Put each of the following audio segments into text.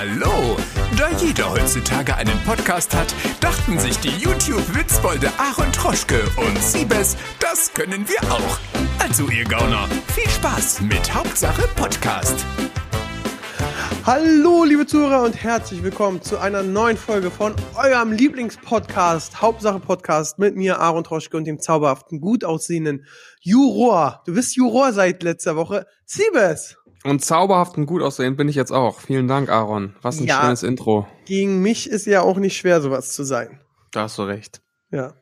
Hallo! Da jeder heutzutage einen Podcast hat, dachten sich die YouTube-Witzbolde Aaron Troschke und Siebes, das können wir auch. Also ihr Gauner, viel Spaß mit Hauptsache Podcast. Hallo, liebe Zuhörer und herzlich willkommen zu einer neuen Folge von eurem Lieblingspodcast, Hauptsache Podcast mit mir, Aaron Troschke und dem zauberhaften, gut aussehenden Juror. Du bist Juror seit letzter Woche. Siebes! Und zauberhaft und gut aussehen bin ich jetzt auch. Vielen Dank, Aaron. Was ein Ja. schönes Intro. Gegen mich ist ja auch nicht schwer, sowas zu sein. Da hast du recht. Ja.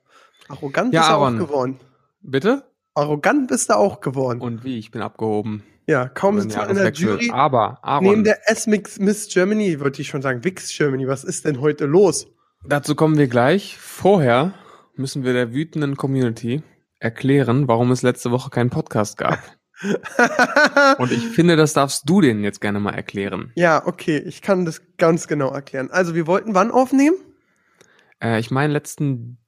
Arrogant Ja, bist du auch Aaron. geworden. Bitte? Arrogant bist du auch geworden. Und wie? Ich bin abgehoben. ja, kaum sitzt man in der. Jury. Aber, Aaron, Neben der S-Mix Miss Germany, wollte ich schon sagen, Wix Germany, was ist denn heute los? dazu kommen wir gleich. Vorher müssen wir der wütenden Community erklären, warum es letzte Woche keinen Podcast gab. Und ich finde, das darfst du denen jetzt gerne mal erklären. ja, okay, ich kann das ganz genau erklären. Also, wir wollten wann aufnehmen? Äh, ich meine, letzten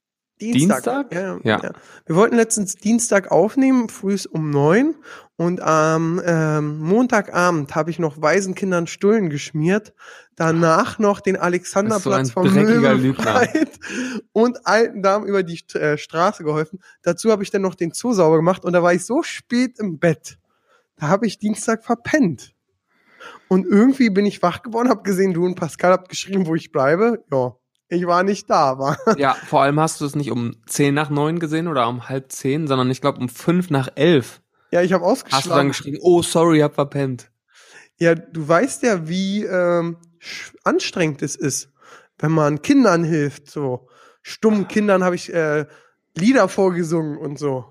Dienstag? Dienstag? Ja, ja, Ja. Wir wollten letztens Dienstag aufnehmen, frühs um neun. Und am ähm, Montagabend habe ich noch Waisenkindern Stullen geschmiert. Danach noch den Alexanderplatz du vom befreit und alten Damen über die äh, Straße geholfen. Dazu habe ich dann noch den Zoo sauber gemacht und da war ich so spät im Bett. Da habe ich Dienstag verpennt. Und irgendwie bin ich wach geworden, habe gesehen, du und Pascal habt geschrieben, wo ich bleibe. Ja, ich war nicht da, war. Ja, vor allem hast du es nicht um 10 nach 9 gesehen oder um halb 10, sondern ich glaube um 5 nach 11 Ja, ich habe hast du dann geschrieben, oh sorry, hab verpennt. Ja, du weißt ja, wie ähm, anstrengend es ist, wenn man Kindern hilft. So stummen Kindern habe ich äh, Lieder vorgesungen und so.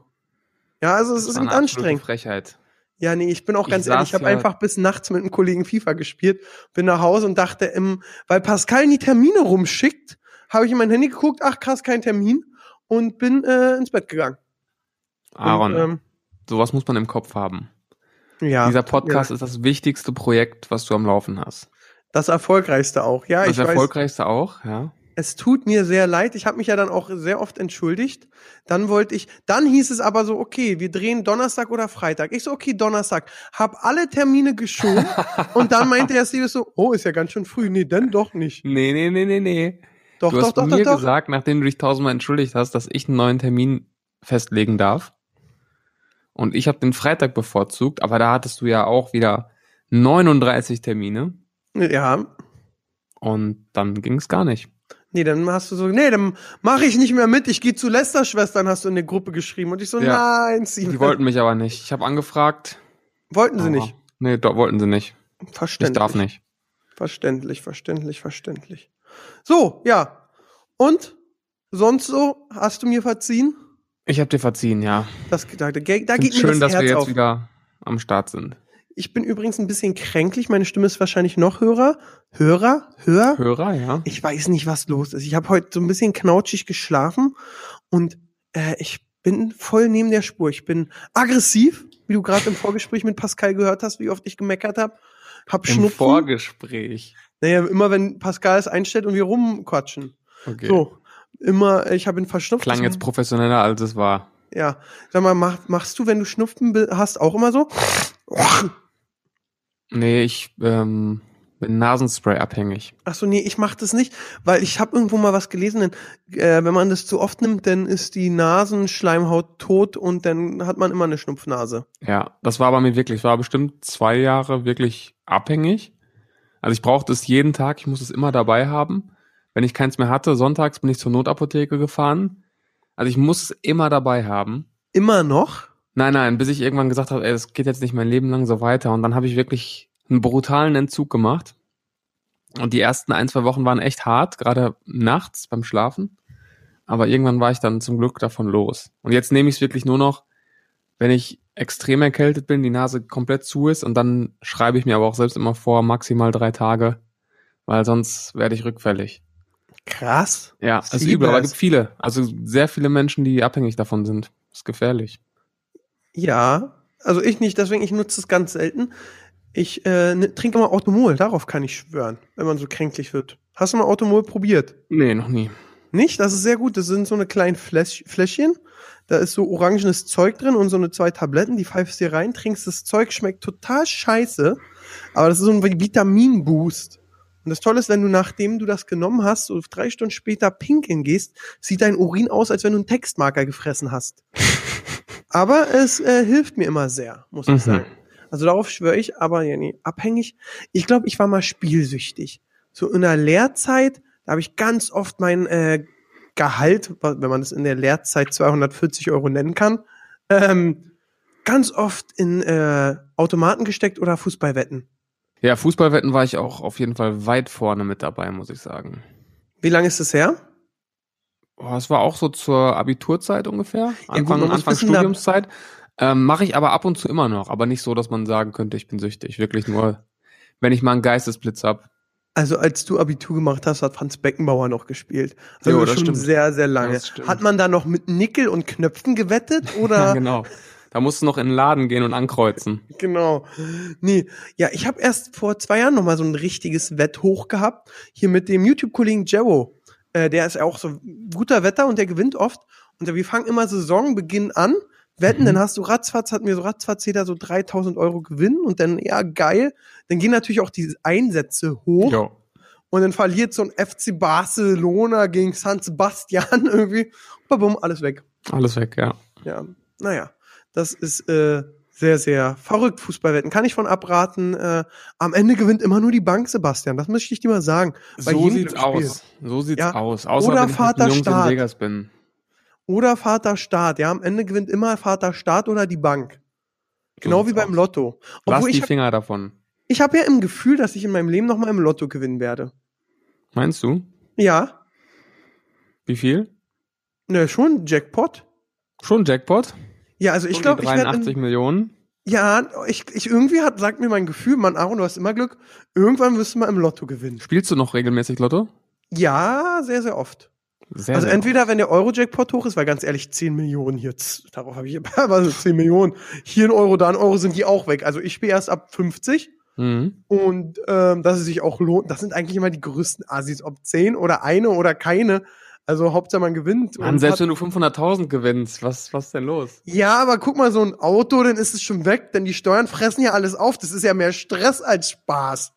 Ja, also es ist absolute anstrengend. Frechheit. Ja, nee, ich bin auch Ich ganz ehrlich, ich habe ja- einfach bis nachts mit einem Kollegen FIFA gespielt, bin nach Hause und dachte, im, weil Pascal die Termine rumschickt, habe ich in mein Handy geguckt, ach krass, kein Termin und bin äh, ins Bett gegangen. Aaron, Und, ähm, sowas muss man im Kopf haben. ja, Dieser Podcast ja, ist das wichtigste Projekt, was du am Laufen hast. das erfolgreichste auch. Ja, das ich weiß. erfolgreichste auch, ja. Es tut mir sehr leid. Ich habe mich ja dann auch sehr oft entschuldigt. Dann wollte ich, dann hieß es aber so, okay, wir drehen Donnerstag oder Freitag. Ich so, okay, Donnerstag. Hab alle Termine geschoben. und dann meinte der Steve so, oh, ist ja ganz schön früh. Nee, denn doch nicht. Nee, nee, nee, nee, nee. Doch, du doch, hast doch, mir doch. gesagt, nachdem du dich tausendmal entschuldigt hast, dass ich einen neuen Termin festlegen darf. Und ich habe den Freitag bevorzugt, aber da hattest du ja auch wieder 39 Termine Ja. und dann ging es gar nicht. Nee, dann hast du so, nee, dann mache ich nicht mehr mit. Ich gehe zu Lester Schwestern, hast du in der Gruppe geschrieben. Und ich so, Ja. nein, Steve. Die wollten mich aber nicht. Ich habe angefragt. Wollten sie nicht. Nee, do, wollten sie nicht. Ich Verständlich. darf nicht. Verständlich, verständlich, verständlich. So, ja. Und? Sonst so? Hast du mir verziehen? Ich habe dir verziehen, ja. Das, da, da, da geht mir schön, das dass wir jetzt auf. wieder am Start sind. Ich bin übrigens ein bisschen kränklich. Meine Stimme ist wahrscheinlich noch höher. Hörer? Höher? Hörer, ja. Ich weiß nicht, was los ist. Ich habe heute so ein bisschen knautschig geschlafen und äh, ich bin voll neben der Spur. Ich bin aggressiv, wie du gerade im Vorgespräch mit Pascal gehört hast, wie oft ich gemeckert habe. Hab Im Schnupfen. Vorgespräch. Naja, immer wenn Pascal es einstellt und wir rumquatschen. Okay. So, immer, ich habe ihn verschnupft. Klang jetzt professioneller, als es war. Ja, sag mal, mach, machst du, wenn du Schnupfen hast, auch immer so? Nee, ich ähm, bin Nasenspray abhängig. Ach so, nee, ich mach das nicht, weil ich habe irgendwo mal was gelesen, denn, äh, wenn man das zu oft nimmt, dann ist die Nasenschleimhaut tot und dann hat man immer eine Schnupfnase. Ja, das war bei mir wirklich. Ich war bestimmt zwei Jahre wirklich abhängig. Also ich brauchte es jeden Tag, ich muss es immer dabei haben. Wenn ich keins mehr hatte, sonntags bin ich zur Notapotheke gefahren. Also ich muss es immer dabei haben. Immer noch? Nein, nein, bis ich irgendwann gesagt habe, ey, das geht jetzt nicht mein Leben lang so weiter. Und dann habe ich wirklich einen brutalen Entzug gemacht. Und die ersten ein, zwei Wochen waren echt hart, gerade nachts beim Schlafen. Aber irgendwann war ich dann zum Glück davon los. Und jetzt nehme ich es wirklich nur noch, wenn ich extrem erkältet bin, die Nase komplett zu ist. Und dann schreibe ich mir aber auch selbst immer vor, maximal drei Tage, weil sonst werde ich rückfällig. Krass. Ja, es ist übel, aber es gibt viele. Also sehr viele Menschen, die abhängig davon sind. Das ist gefährlich. Ja, also ich nicht, deswegen ich nutze es ganz selten. Ich äh, ne, trinke immer Automol, darauf kann ich schwören, wenn man so kränklich wird. Hast du mal Automol probiert? Nee, noch nie. Nicht? Das ist sehr gut. Das sind so eine kleinen Fläsch Fläschchen. Da ist so orangenes Zeug drin und so eine zwei Tabletten, die pfeifst dir rein, trinkst das Zeug, schmeckt total scheiße. Aber das ist so ein Vitaminboost. Und das Tolle ist, wenn du nachdem du das genommen hast, so drei Stunden später pinkeln gehst, sieht dein Urin aus, als wenn du einen Textmarker gefressen hast. aber es äh, hilft mir immer sehr, muss ich Mhm. sagen. Also darauf schwöre ich, aber ja, nee, abhängig. Ich glaube, ich war mal spielsüchtig. So in der Lehrzeit, da habe ich ganz oft mein äh, Gehalt, wenn man das in der Lehrzeit 240 Euro nennen kann, ähm, ganz oft in äh, Automaten gesteckt oder Fußballwetten. Ja, Fußballwetten war ich auch auf jeden Fall weit vorne mit dabei, muss ich sagen. Wie lange ist es her? Oh, es war auch so zur Abiturzeit ungefähr, gut, Anfang, man muss Anfang Studiumszeit. Ähm, Mache ich aber ab und zu immer noch, aber nicht so, dass man sagen könnte, ich bin süchtig. Wirklich nur, wenn ich mal einen Geistesblitz hab. Also als du Abitur gemacht hast, hat Franz Beckenbauer noch gespielt. Also Jo, das schon stimmt. sehr, sehr lange. Das. Hat man da noch mit Nickel und Knöpfen gewettet Ja, oder? genau. Da musst du noch in den Laden gehen und ankreuzen. Genau. Nee, ja, ich habe erst vor zwei Jahren noch mal so ein richtiges Wett hoch gehabt. Hier mit dem YouTube-Kollegen Jero. Äh, der ist ja auch so guter Wetter und der gewinnt oft. Und wir fangen immer Saisonbeginn an, wetten, Mhm. dann hast du ratzfatz, hatten wir so ratzfatz jeder so 3000 Euro Gewinn und dann, ja, geil. Dann gehen natürlich auch die Einsätze hoch. Jo. Und dann verliert so ein FC Barcelona gegen San Sebastian irgendwie. Babum, alles weg. Alles weg, ja. Ja, naja, das ist äh, sehr, sehr verrückt, Fußballwetten. Kann ich von abraten. Äh, am Ende gewinnt immer nur die Bank, Sebastian. Das möchte ich dir mal sagen. Bei so sieht's aus. So sieht's Ja. aus. Außer Oder wenn ich mit Vater Jungs Staat. in Vegas bin. Oder Vater Staat. Ja, am Ende gewinnt immer Vater Staat oder die Bank. Genau wie beim aus. Lotto. Lass Obwohl die ich habe Finger davon. ich hab ja im Gefühl, dass ich in meinem Leben noch mal im Lotto gewinnen werde. Meinst du? Ja, Wie viel? ne, schon Jackpot. Schon Jackpot? Ja, also ich glaube, ich werde 83 Millionen. Ja, ich, ich irgendwie hat, sagt mir mein Gefühl, Mann, Aaron, du hast immer Glück, irgendwann wirst du mal im Lotto gewinnen. Spielst du noch regelmäßig Lotto? Ja, sehr, sehr oft. Sehr, also sehr entweder, wenn der Euro-Jackpot hoch ist, weil ganz ehrlich, 10 Millionen hier, darauf habe ich, also 10 Millionen, hier ein Euro, da ein Euro, sind die auch weg. Also ich spiele erst ab 50 Mhm. und ähm, dass es sich auch lohnt. Das sind eigentlich immer die größten Assis, ob 10 oder eine oder keine. Also Hauptsache man gewinnt. Mann, und selbst wenn du 500.000 gewinnst, was, was ist denn los? Ja, aber guck mal, so ein Auto, dann ist es schon weg, denn die Steuern fressen ja alles auf. Das ist ja mehr Stress als Spaß.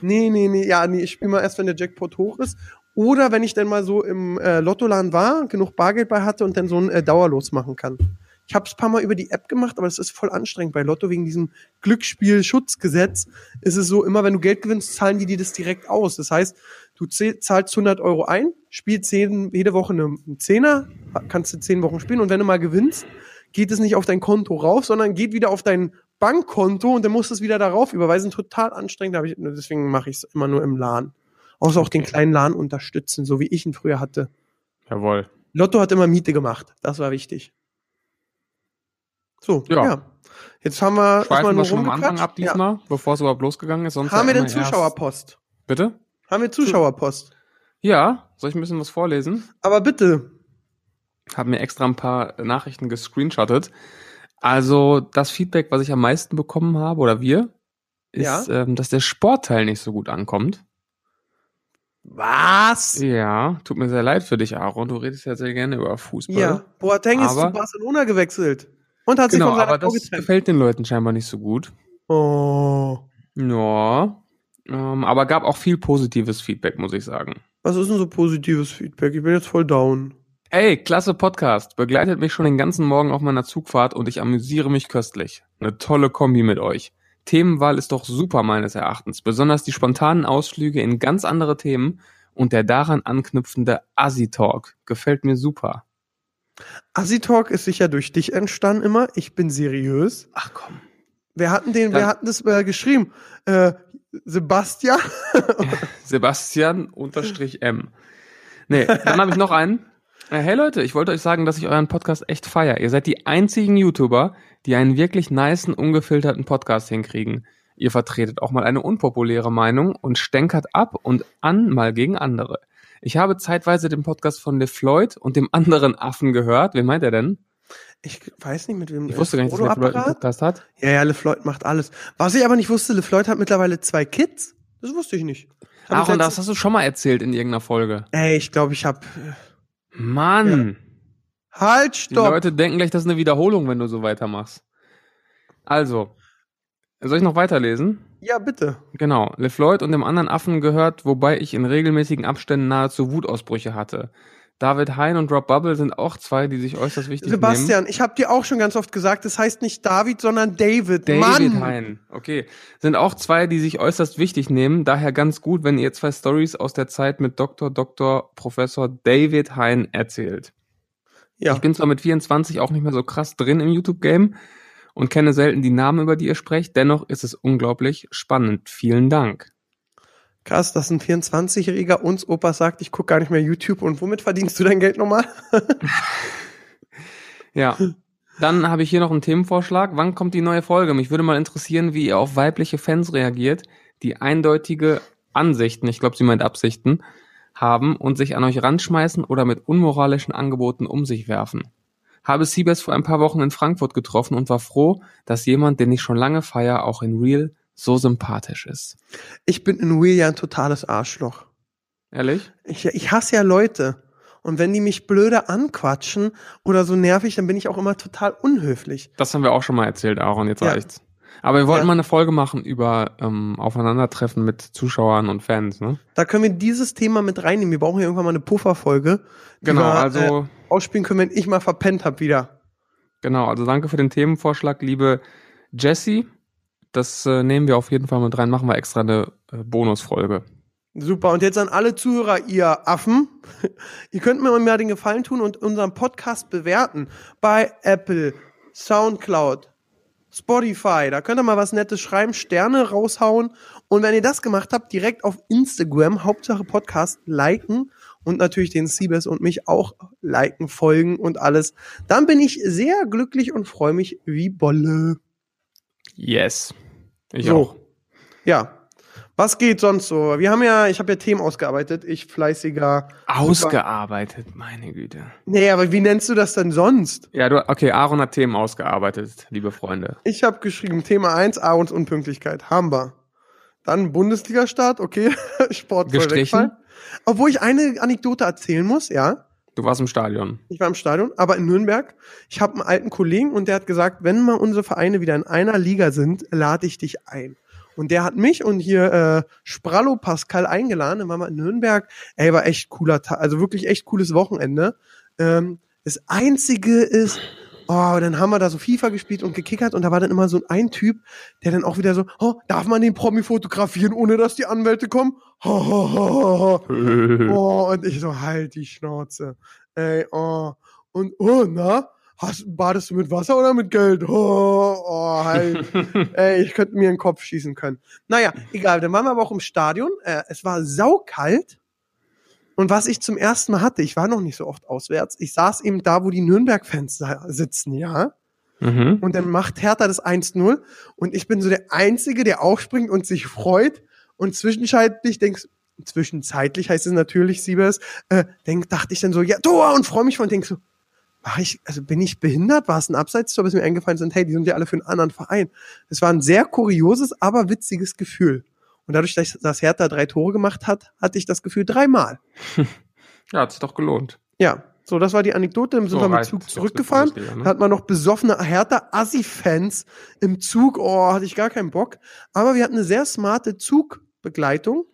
Nee, nee, nee, ja, nee, ich spiele mal erst, wenn der Jackpot hoch ist. Oder wenn ich dann mal so im äh, Lottoladen war, genug Bargeld bei hatte und dann so ein äh, Dauerlos machen kann. Ich habe es paar Mal über die App gemacht, aber das ist voll anstrengend. Bei Lotto wegen diesem Glücksspielschutzgesetz ist es so, immer wenn du Geld gewinnst, zahlen die dir das direkt aus. Das heißt, du zahlst 100 Euro ein, spielst jeden, jede Woche eine, einen Zehner, kannst du zehn Wochen spielen und wenn du mal gewinnst, geht es nicht auf dein Konto rauf, sondern geht wieder auf dein Bankkonto und dann musst du es wieder darauf überweisen. Total anstrengend, hab ich, deswegen mache ich es immer nur im LAN. Außer auch den kleinen LAN unterstützen, so wie ich ihn früher hatte. Jawohl. Lotto hat immer Miete gemacht, das war wichtig. So, ja. Ja. Jetzt haben wir erstmal nur schon am Anfang ab diesmal, bevor es überhaupt losgegangen ist. Sonst Ja. Haben wir ja denn erst- Zuschauerpost? Bitte? Haben wir Zuschauerpost? Ja, soll ich ein bisschen was vorlesen? Aber bitte. Hab mir extra ein paar Nachrichten gescreenshottet. Also das Feedback, was ich am meisten bekommen habe, oder wir, ist, ähm, dass der Sportteil nicht so gut ankommt. Was? Ja, tut mir sehr leid für dich, Aaron. Du redest ja sehr gerne über Fußball. Ja, Boateng ist zu Barcelona gewechselt. Und hat sich Genau, von seiner aber Frau das getrennt. gefällt den Leuten scheinbar nicht so gut. Oh. Ja, ähm, aber gab auch viel positives Feedback, muss ich sagen. Was ist denn so positives Feedback? Ich bin jetzt voll down. Ey, klasse Podcast. Begleitet mich schon den ganzen Morgen auf meiner Zugfahrt und ich amüsiere mich köstlich. Eine tolle Kombi mit euch. Themenwahl ist doch super meines Erachtens. Besonders die spontanen Ausflüge in ganz andere Themen und der daran anknüpfende Assi-Talk gefällt mir super. Assi-Talk ist sicher durch dich entstanden immer. Ich bin seriös. Ach komm. Wir hatten den, wir Dann- hatten das äh, geschrieben. Äh, Sebastian. Sebastian unterstrich M. Nee, dann habe ich noch einen. Äh, Hey Leute, ich wollte euch sagen, dass ich euren Podcast echt feier. Ihr seid die einzigen YouTuber, die einen wirklich nicen, ungefilterten Podcast hinkriegen. Ihr vertretet auch mal eine unpopuläre Meinung und stänkert ab und an mal gegen andere. Ich habe zeitweise den Podcast von LeFloid und dem anderen Affen gehört. Wen meint er denn? Ich weiß nicht, mit wem Ich wusste gar nicht, dass LeFloid einen? Podcast hat. Ja, ja, LeFloid macht alles. Was ich aber nicht wusste, LeFloid hat mittlerweile zwei Kids. Das wusste ich nicht. Aaron, letzt- das hast du schon mal erzählt in irgendeiner Folge. Ey, ich glaube, ich hab. Mann! Halt, Die stopp! Leute denken gleich, das ist eine Wiederholung, wenn du so weitermachst. Also, Soll ich noch weiterlesen? Ja, bitte. Genau. LeFloid und dem anderen Affen gehört, wobei ich in regelmäßigen Abständen nahezu Wutausbrüche hatte. David Hein und Rob Bubble sind auch zwei, die sich äußerst wichtig Sebastian, ich habe dir auch schon ganz oft gesagt, das heißt nicht David, sondern David. nehmen. David Mann. Hein, okay. Sind auch zwei, die sich äußerst wichtig nehmen. Daher ganz gut, wenn ihr zwei Stories aus der Zeit mit Dr. Dr. Professor David Hein erzählt. Ja. Ich bin zwar mit 24 auch nicht mehr so krass drin im YouTube-Game und kenne selten die Namen, über die ihr sprecht, dennoch ist es unglaublich spannend. Vielen Dank. Krass, dass ein 24-Jähriger uns Opa sagt, ich guck gar nicht mehr YouTube und womit verdienst du dein Geld nochmal? Ja. Dann habe ich hier noch einen Themenvorschlag. Wann kommt die neue Folge? Mich würde mal interessieren, wie ihr auf weibliche Fans reagiert, die eindeutige Ansichten, ich glaube, sie meint Absichten, haben und sich an euch ranschmeißen oder mit unmoralischen Angeboten um sich werfen. Habe Siebes vor ein paar Wochen in Frankfurt getroffen und war froh, dass jemand, den ich schon lange feier, auch in Real so sympathisch ist. Ich bin in Will ja ein totales Arschloch. Ehrlich? Ich, ich hasse ja Leute. Und wenn die mich blöde anquatschen oder so nervig, dann bin ich auch immer total unhöflich. Das haben wir auch schon mal erzählt, Aaron, jetzt Ja. reicht's. Aber wir wollten Ja. mal eine Folge machen über ähm, Aufeinandertreffen mit Zuschauern und Fans, ne? Da können wir dieses Thema mit reinnehmen. Wir brauchen ja irgendwann mal eine Pufferfolge. Genau, wir, also Äh, ausspielen können, wenn ich mal verpennt hab wieder. Genau, also danke für den Themenvorschlag, liebe Jessie. Das äh, nehmen wir auf jeden Fall mit rein, machen wir extra eine äh, Bonusfolge. Super. Und jetzt an alle Zuhörer, ihr Affen. ihr könnt mir mal den Gefallen tun und unseren Podcast bewerten. Bei Apple, Soundcloud, Spotify. Da könnt ihr mal was Nettes schreiben, Sterne raushauen. Und wenn ihr das gemacht habt, direkt auf Instagram, Hauptsache Podcast, liken. Und natürlich den Siebes und mich auch liken, folgen und alles. Dann bin ich sehr glücklich und freue mich wie Bolle. Yes. Ich So. auch. Ja. Was geht sonst so? Wir haben ja, ich habe ja Themen ausgearbeitet. Ich fleißiger. Ausgearbeitet, meine Güte. Nee, aber wie nennst du das denn sonst? Ja, du, okay, Aaron hat Themen ausgearbeitet, liebe Freunde. Ich habe geschrieben, Thema 1, Aarons Unpünktlichkeit. Haben wir. Dann Bundesliga-Start, okay. Sport Gestrichen? Obwohl ich eine Anekdote erzählen muss, ja. Du warst im Stadion. Ich war im Stadion, aber in Nürnberg. Ich habe einen alten Kollegen und der hat gesagt, wenn mal unsere Vereine wieder in einer Liga sind, lade ich dich ein. Und der hat mich und hier äh, Sprallo Pascal eingeladen. Dann waren wir in Nürnberg. Ey, war echt cooler Tag, also wirklich echt cooles Wochenende. Ähm, das Einzige ist, oh, dann haben wir da so FIFA gespielt und gekickert und da war dann immer so ein Typ, der dann auch wieder so, oh, darf man den Promi fotografieren, ohne dass die Anwälte kommen? Ho, ho, ho, ho. Oh, und ich so, halt die Schnauze. Ey, oh. Und, oh, na? Hast, badest du mit Wasser oder mit Geld? Oh, oh halt. Ey, ich könnte mir in den Kopf schießen können. Naja, egal. Dann waren wir aber auch im Stadion. Äh, es war saukalt. Und was ich zum ersten Mal hatte, ich war noch nicht so oft auswärts, ich saß eben da, wo die Nürnberg-Fans sitzen, ja. mhm. Und dann macht Hertha das 1-0 und ich bin so der Einzige, der aufspringt und sich freut und zwischenzeitlich denkst, zwischenzeitlich heißt es natürlich, Siebers, äh, denk, dachte ich dann so, ja, Tor und freue mich von und denk so, war ich, also bin ich behindert? War es ein Abseits-Tor, bis mir eingefallen sind, hey, die sind ja alle für einen anderen Verein. Das war ein sehr kurioses, aber witziges Gefühl. Und dadurch, dass Hertha drei Tore gemacht hat, hatte ich das Gefühl dreimal. Ja, hat sich doch gelohnt. Ja, so, das war die Anekdote. Dann sind So wir mit Zug zurückgefahren. ne? Da hat man noch besoffene Hertha-Assi-Fans im Zug. Oh, hatte ich gar keinen Bock. Aber wir hatten eine sehr smarte Zugbegleitung.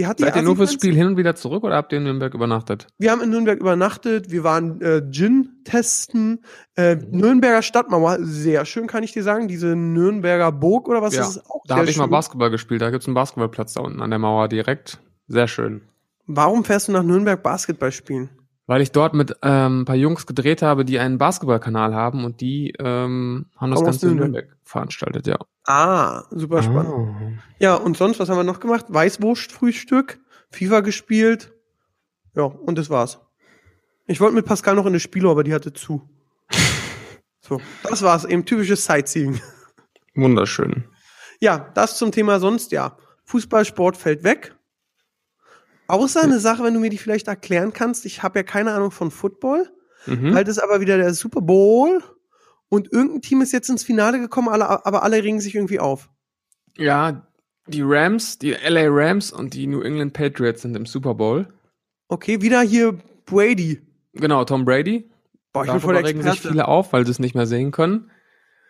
Die hat die Seid ihr nur fürs Spiel hin und wieder zurück oder habt ihr in Nürnberg übernachtet? Wir haben in Nürnberg übernachtet. Wir waren äh, Gin testen. Äh, Nürnberger Stadtmauer, sehr schön, kann ich dir sagen. Diese Nürnberger Burg oder was Ja, das ist auch Da habe ich mal. Basketball gespielt, da gibt's einen Basketballplatz da unten an der Mauer direkt. Sehr schön. Warum fährst du nach Nürnberg Basketball spielen? Weil ich dort mit ähm, ein paar Jungs gedreht habe, die einen Basketballkanal haben und die ähm, haben das Ganze in Nürnberg. Nürnberg veranstaltet, ja. Ah, super spannend. Ja, und sonst, was haben wir noch gemacht? Weißwurstfrühstück, FIFA gespielt. Ja, und das war's. Ich wollte mit Pascal noch in eine Spielo, aber die hatte zu. So, das war's. Eben typisches Sightseeing. Wunderschön. Ja, das zum Thema sonst, ja. Fußballsport fällt weg. Außer eine Sache, wenn du mir die vielleicht erklären kannst. Ich habe ja keine Ahnung von Football. Mhm. Halt ist aber wieder der Super Bowl. Und irgendein Team ist jetzt ins Finale gekommen, alle, aber alle regen sich irgendwie auf. Ja, die Rams, die LA Rams und die New England Patriots sind im Super Bowl. Okay, wieder hier Brady. Genau, Tom Brady. Boah, ich bin voll der regen sich viele auf, weil sie es nicht mehr sehen können.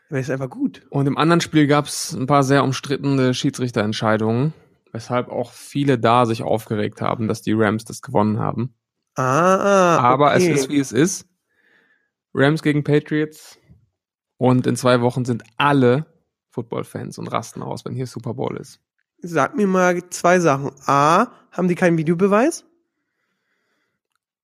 Er ist einfach gut. Und im anderen Spiel gab es ein paar sehr umstrittene Schiedsrichterentscheidungen, weshalb auch viele da sich aufgeregt haben, dass die Rams das gewonnen haben. Ah, Aber okay. es ist, wie es ist. Rams gegen Patriots. Und in zwei Wochen sind alle Football-Fans und rasten aus, wenn hier Super Bowl ist. Sag mir mal zwei Sachen. A, haben die keinen Videobeweis?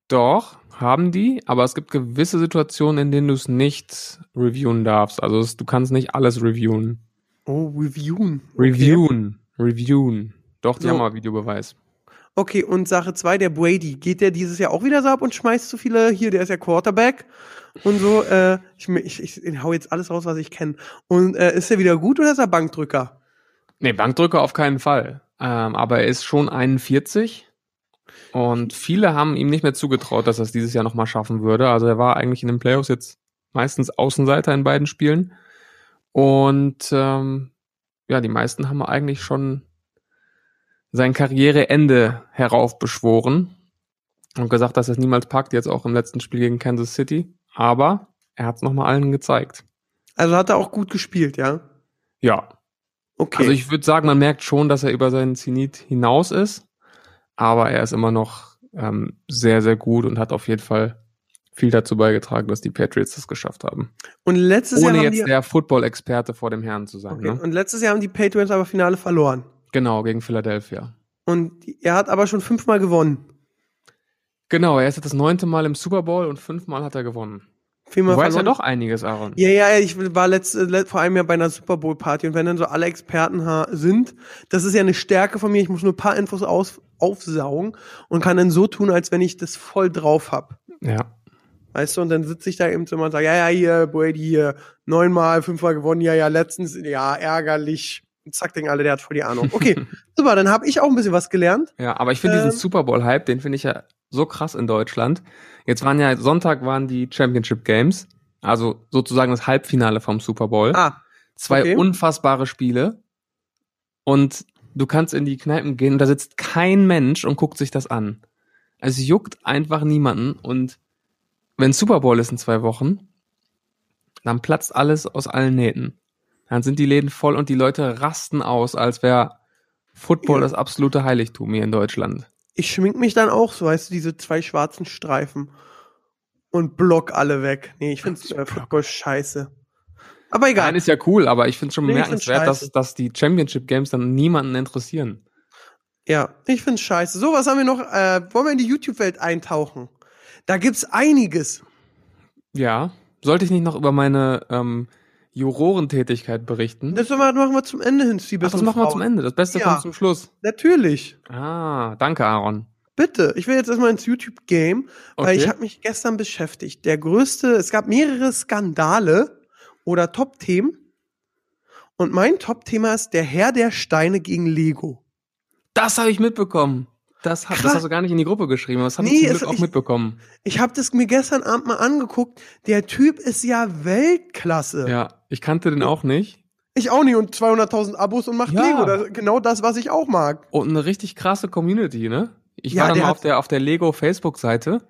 Doch, haben die, aber es gibt gewisse Situationen, in denen du es nicht reviewen darfst. Also es, du kannst nicht alles reviewen. Oh, reviewen. Reviewen. Reviewen. Doch, die So. haben aber Videobeweis. Okay, und Sache zwei, der Brady, geht der dieses Jahr auch wieder so ab und schmeißt so viele, hier, der ist ja Quarterback und so, äh, ich, ich, ich hau jetzt alles raus, was ich kenne. Und äh, ist er wieder gut oder ist er Bankdrücker? Nee, Bankdrücker auf keinen Fall. Ähm, aber er ist schon 41 und viele haben ihm nicht mehr zugetraut, dass er es dieses Jahr nochmal schaffen würde. Also er war eigentlich in den Playoffs jetzt meistens Außenseiter in beiden Spielen. Und ähm, ja, die meisten haben eigentlich schon sein Karriereende heraufbeschworen und gesagt, dass er es niemals packt, jetzt auch im letzten Spiel gegen Kansas City. Aber er hat es nochmal allen gezeigt. Also hat er auch gut gespielt, ja? Ja, Okay. Also ich würde sagen, man merkt schon, dass er über seinen Zenit hinaus ist, aber er ist immer noch ähm, sehr, sehr gut und hat auf jeden Fall viel dazu beigetragen, dass die Patriots das geschafft haben. und letztes Ohne Jahr haben jetzt die, der Football-Experte vor dem Herrn zu sein. okay, Ne? und letztes Jahr haben die Patriots aber Finale verloren. Genau, gegen Philadelphia. Und er hat aber schon fünfmal gewonnen. Genau, er ist jetzt das neunte Mal im Super Bowl und fünfmal hat er gewonnen. Viermal Du weißt ja doch einiges, Aaron. Ja, ja, ja, ich war letzt, let, vor allem ja bei einer Super Bowl Party und wenn dann so alle Experten sind, das ist ja eine Stärke von mir. Ich muss nur ein paar Infos aus, aufsaugen und kann dann so tun, als wenn ich das voll drauf hab. Ja. Weißt du, und dann sitze ich da eben so und sage, ja, ja, hier, Brady hier, neunmal, fünfmal gewonnen, ja, ja, letztens, ja, ärgerlich. Zack, denken alle, der hat voll die Ahnung. Okay, super, dann habe ich auch ein bisschen was gelernt. Ja, aber ich finde Ähm. diesen Super Bowl-Hype, den finde ich ja so krass in Deutschland. Jetzt waren ja, Sonntag waren die Championship Games, also sozusagen das Halbfinale vom Super Bowl. Ah, Zwei okay. unfassbare Spiele. Und du kannst in die Kneipen gehen und da sitzt kein Mensch und guckt sich das an. Es juckt einfach niemanden. Und wenn Super Bowl ist in zwei Wochen, dann platzt alles aus allen Nähten. Dann sind die Läden voll und die Leute rasten aus, als wäre Football Ja. das absolute Heiligtum hier in Deutschland. ich schmink mich dann auch so, weißt du, diese zwei schwarzen Streifen und block alle weg. Nee, ich finde äh, Football scheiße. Aber egal. Nein, ist ja cool, aber ich finde es schon Nee, find's bemerkenswert, dass, dass die Championship Games dann niemanden interessieren. Ja, ich find's scheiße. So, was haben wir noch? Äh, wollen wir in die YouTube-Welt eintauchen? Da gibt's einiges. Ja. Sollte ich nicht noch über meine ähm, Jurorentätigkeit berichten? Das machen wir zum Ende hin. Ach, das machen wir zum Ende. Das Beste Ja. kommt zum Schluss. Natürlich. Ah, danke, Aaron. Bitte. Ich will jetzt erstmal ins YouTube-Game, weil Okay. ich habe mich gestern beschäftigt. Der größte, es gab mehrere Skandale oder Top-Themen. Und mein Top-Thema ist der Herr der Steine gegen Lego. Das habe ich mitbekommen. Das, hab, das hast du gar nicht in die Gruppe geschrieben, aber das habe Nee, ich zum es- Glück auch ich- mitbekommen. Ich habe das mir gestern Abend mal angeguckt. Der Typ ist ja Weltklasse. Ja, ich kannte den auch nicht. Ich auch nicht und 200.000 Abos und macht Ja. Lego. Das, genau das, was ich auch mag. Und eine richtig krasse Community, ne? Ich Ja, war dann mal auf der, auf der Lego Facebook-Seite.